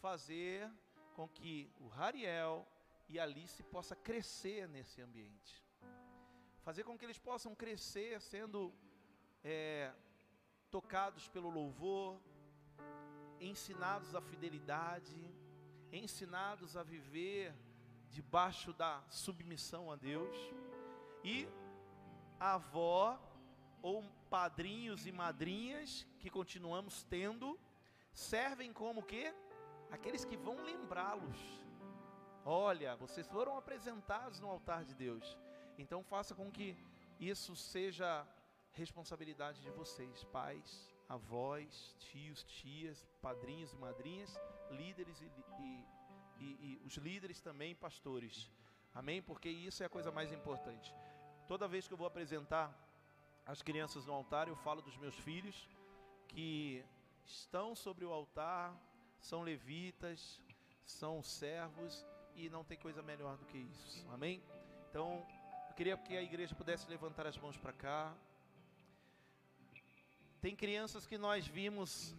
Fazer com que o Rariel e a Alice possa crescer nesse ambiente. Fazer com que eles possam crescer sendo é, tocados pelo louvor, ensinados à fidelidade, ensinados a viver debaixo da submissão a Deus e avó ou padrinhos e madrinhas que continuamos tendo servem como que aqueles que vão lembrá-los. Olha, vocês foram apresentados no altar de Deus. Então faça com que isso seja responsabilidade de vocês, pais, avós, tios, tias, padrinhos e madrinhas, líderes e, e, e, e os líderes também, pastores. Amém? Porque isso é a coisa mais importante. Toda vez que eu vou apresentar as crianças no altar, eu falo dos meus filhos que estão sobre o altar, são levitas, são servos e não tem coisa melhor do que isso. Amém? Então, eu queria que a igreja pudesse levantar as mãos para cá. Tem crianças que nós vimos,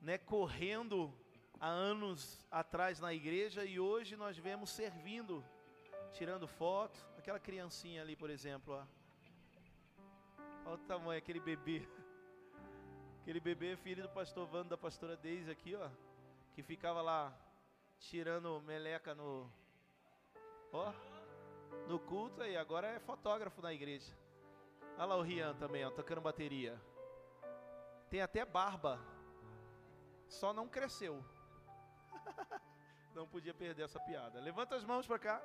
né, correndo há anos atrás na igreja e hoje nós vemos servindo, tirando foto aquela criancinha ali, por exemplo, ó. Olha o tamanho, aquele bebê. Aquele bebê filho do pastor Vando, da pastora Deise aqui, ó. Que ficava lá tirando meleca no. Ó. No culto aí, agora é fotógrafo na igreja. Olha lá o Rian também, ó, tocando bateria. Tem até barba. Só não cresceu. não podia perder essa piada. Levanta as mãos para cá.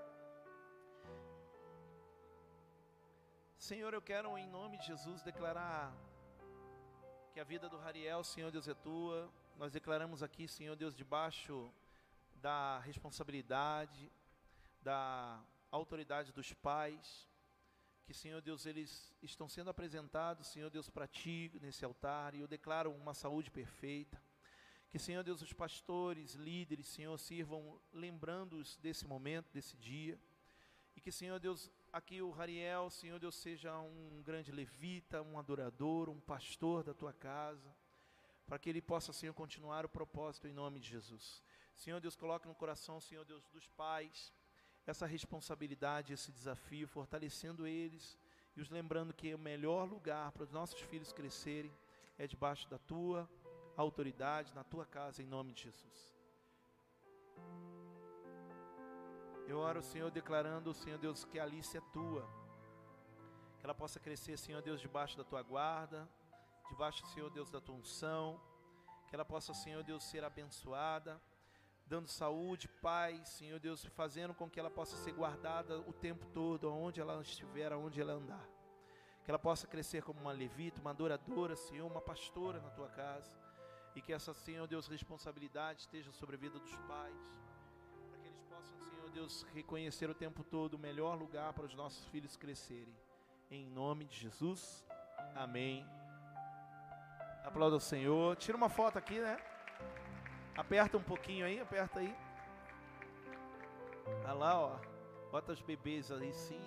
Senhor, eu quero em nome de Jesus declarar que a vida do Rariel, Senhor Deus, é tua. Nós declaramos aqui, Senhor Deus, debaixo da responsabilidade, da autoridade dos pais, que, Senhor Deus, eles estão sendo apresentados, Senhor Deus, para ti nesse altar, e eu declaro uma saúde perfeita. Que, Senhor Deus, os pastores, líderes, Senhor, sirvam lembrando-os desse momento, desse dia. E que, Senhor Deus, aqui o Rariel, Senhor Deus, seja um grande levita, um adorador, um pastor da tua casa, para que ele possa, Senhor, continuar o propósito em nome de Jesus. Senhor Deus, coloque no coração, Senhor Deus, dos pais, essa responsabilidade, esse desafio, fortalecendo eles e os lembrando que o melhor lugar para os nossos filhos crescerem é debaixo da tua autoridade, na tua casa, em nome de Jesus. Eu oro, Senhor, declarando, Senhor Deus, que a Alice é tua. Que ela possa crescer, Senhor Deus, debaixo da tua guarda, debaixo, Senhor Deus, da tua unção. Que ela possa, Senhor Deus, ser abençoada, dando saúde, paz, Senhor Deus, fazendo com que ela possa ser guardada o tempo todo, onde ela estiver, aonde ela andar. Que ela possa crescer como uma levita, uma adoradora, Senhor, uma pastora na tua casa. E que essa, Senhor Deus, responsabilidade esteja sobre a vida dos pais. Para que eles possam, Senhor Senhor Deus, reconhecer o tempo todo o melhor lugar para os nossos filhos crescerem. Em nome de Jesus. Amém. Aplauda o Senhor. Tira uma foto aqui, né? Aperta um pouquinho aí, aperta aí. Olha lá, ó. Bota os bebês aí sim.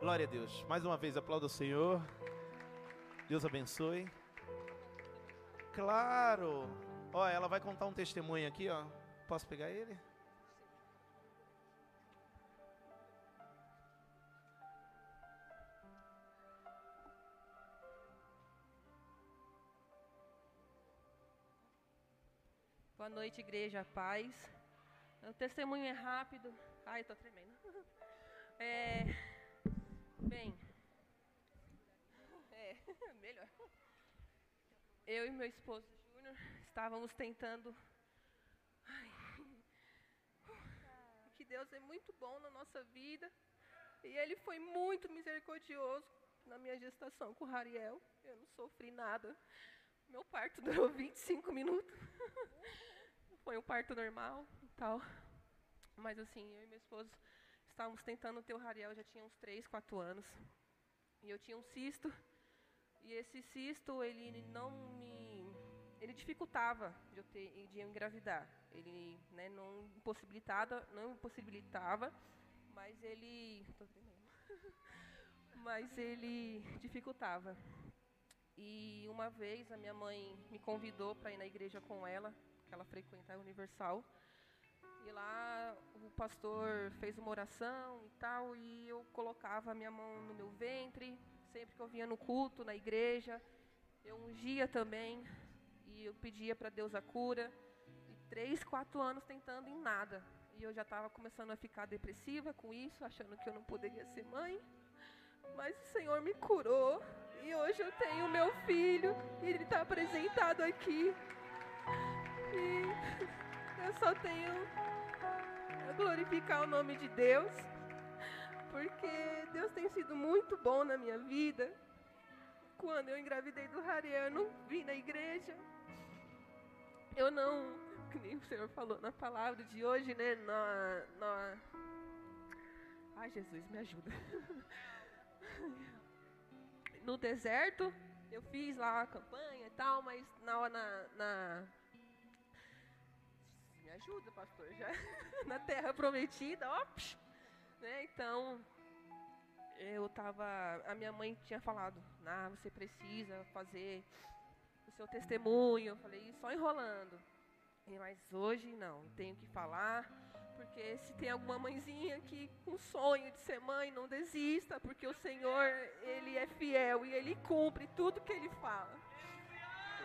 Glória a Deus. Mais uma vez, aplauda o Senhor. Deus abençoe. Claro. Ó, ela vai contar um testemunho aqui, ó. Posso pegar ele? Boa noite, igreja, paz. O testemunho é rápido. Ai, tô tremendo. É, bem, é, melhor. Eu e meu esposo Júnior estávamos tentando. Ai, que Deus é muito bom na nossa vida. E Ele foi muito misericordioso na minha gestação com o Rariel. Eu não sofri nada. Meu parto durou 25 minutos. Foi um parto normal e tal. Mas assim, eu e meu esposo estávamos tentando ter o Rariel, já tinha uns 3, 4 anos. E eu tinha um cisto. E esse cisto, ele não me. Ele dificultava de eu, ter, de eu engravidar. Ele né, não, impossibilitava, não impossibilitava, mas ele. Mas ele dificultava. E uma vez a minha mãe me convidou para ir na igreja com ela, que ela frequenta a Universal. E lá o pastor fez uma oração e tal, e eu colocava a minha mão no meu ventre, sempre que eu vinha no culto, na igreja, eu ungia também, e eu pedia para Deus a cura. E três, quatro anos tentando em nada. E eu já estava começando a ficar depressiva com isso, achando que eu não poderia ser mãe. Mas o Senhor me curou. E hoje eu tenho meu filho, e ele está apresentado aqui. E eu só tenho a glorificar o nome de Deus, porque Deus tem sido muito bom na minha vida. Quando eu engravidei do Rariel, eu não vim na igreja. Eu não, que nem o Senhor falou na palavra de hoje, né? Na, na... Ai, Jesus, me ajuda. No deserto, eu fiz lá a campanha e tal, mas na, na, na me ajuda, pastor, já na terra prometida, ó, né? Então, eu tava, a minha mãe tinha falado, ah, você precisa fazer o seu testemunho. Eu falei, só enrolando. Mas hoje não, tenho que falar, porque se tem alguma mãezinha aqui com sonho de ser mãe, não desista, porque o Senhor, ele é fiel e ele cumpre tudo que ele fala.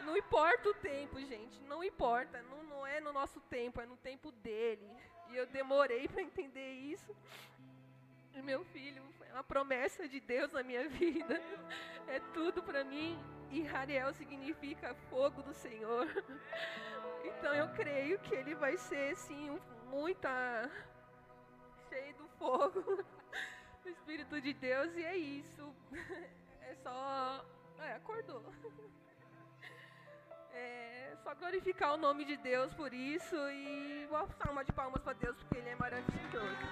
Não importa o tempo, gente, não importa, não, não é no nosso tempo, é no tempo dele. E eu demorei para entender isso. E meu filho foi uma promessa de Deus na minha vida. É tudo para mim. E Rariel significa fogo do Senhor. Então eu creio que ele vai ser sim um, muita cheio do fogo do Espírito de Deus e é isso. É só é, acordou. É só glorificar o nome de Deus por isso e uma salva de palmas para Deus porque ele é maravilhoso.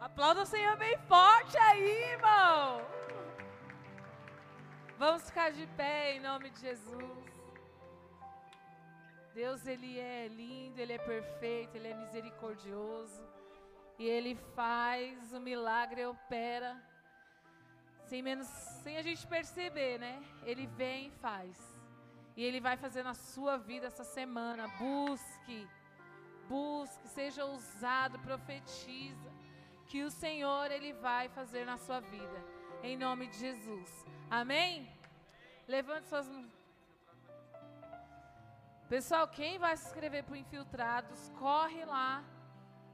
Aplauda o Senhor bem forte aí, irmão. Vamos ficar de pé em nome de Jesus. Deus, Ele é lindo, Ele é perfeito, Ele é misericordioso. E Ele faz o milagre, opera. Sem, menos, sem a gente perceber, né? Ele vem e faz. E Ele vai fazer na sua vida essa semana. Busque, busque, seja ousado, profetiza que o Senhor ele vai fazer na sua vida. Em nome de Jesus. Amém? Levante suas mãos. Pessoal, quem vai se inscrever para Infiltrados, corre lá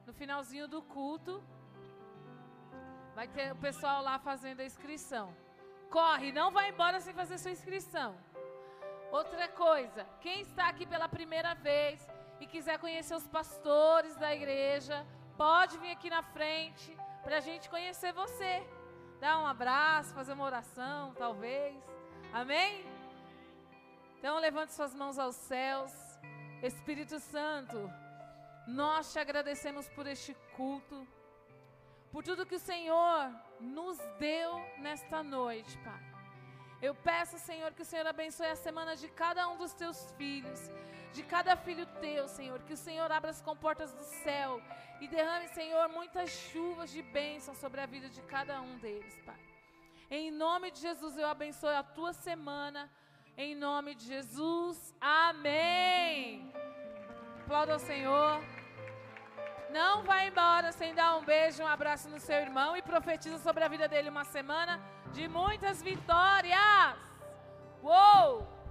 no finalzinho do culto. Vai ter o pessoal lá fazendo a inscrição. Corre, não vai embora sem fazer sua inscrição. Outra coisa, quem está aqui pela primeira vez e quiser conhecer os pastores da igreja, Pode vir aqui na frente para a gente conhecer você. Dar um abraço, fazer uma oração, talvez. Amém? Então, levante suas mãos aos céus. Espírito Santo, nós te agradecemos por este culto, por tudo que o Senhor nos deu nesta noite, Pai. Eu peço, Senhor, que o Senhor abençoe a semana de cada um dos teus filhos, de cada filho teu, Senhor. Que o Senhor abra as comportas do céu e derrame, Senhor, muitas chuvas de bênção sobre a vida de cada um deles, Pai. Em nome de Jesus, eu abençoe a tua semana. Em nome de Jesus, amém. Aplauda ao Senhor. Não vá embora sem dar um beijo, um abraço no seu irmão e profetiza sobre a vida dele uma semana de muitas vitórias. Uou!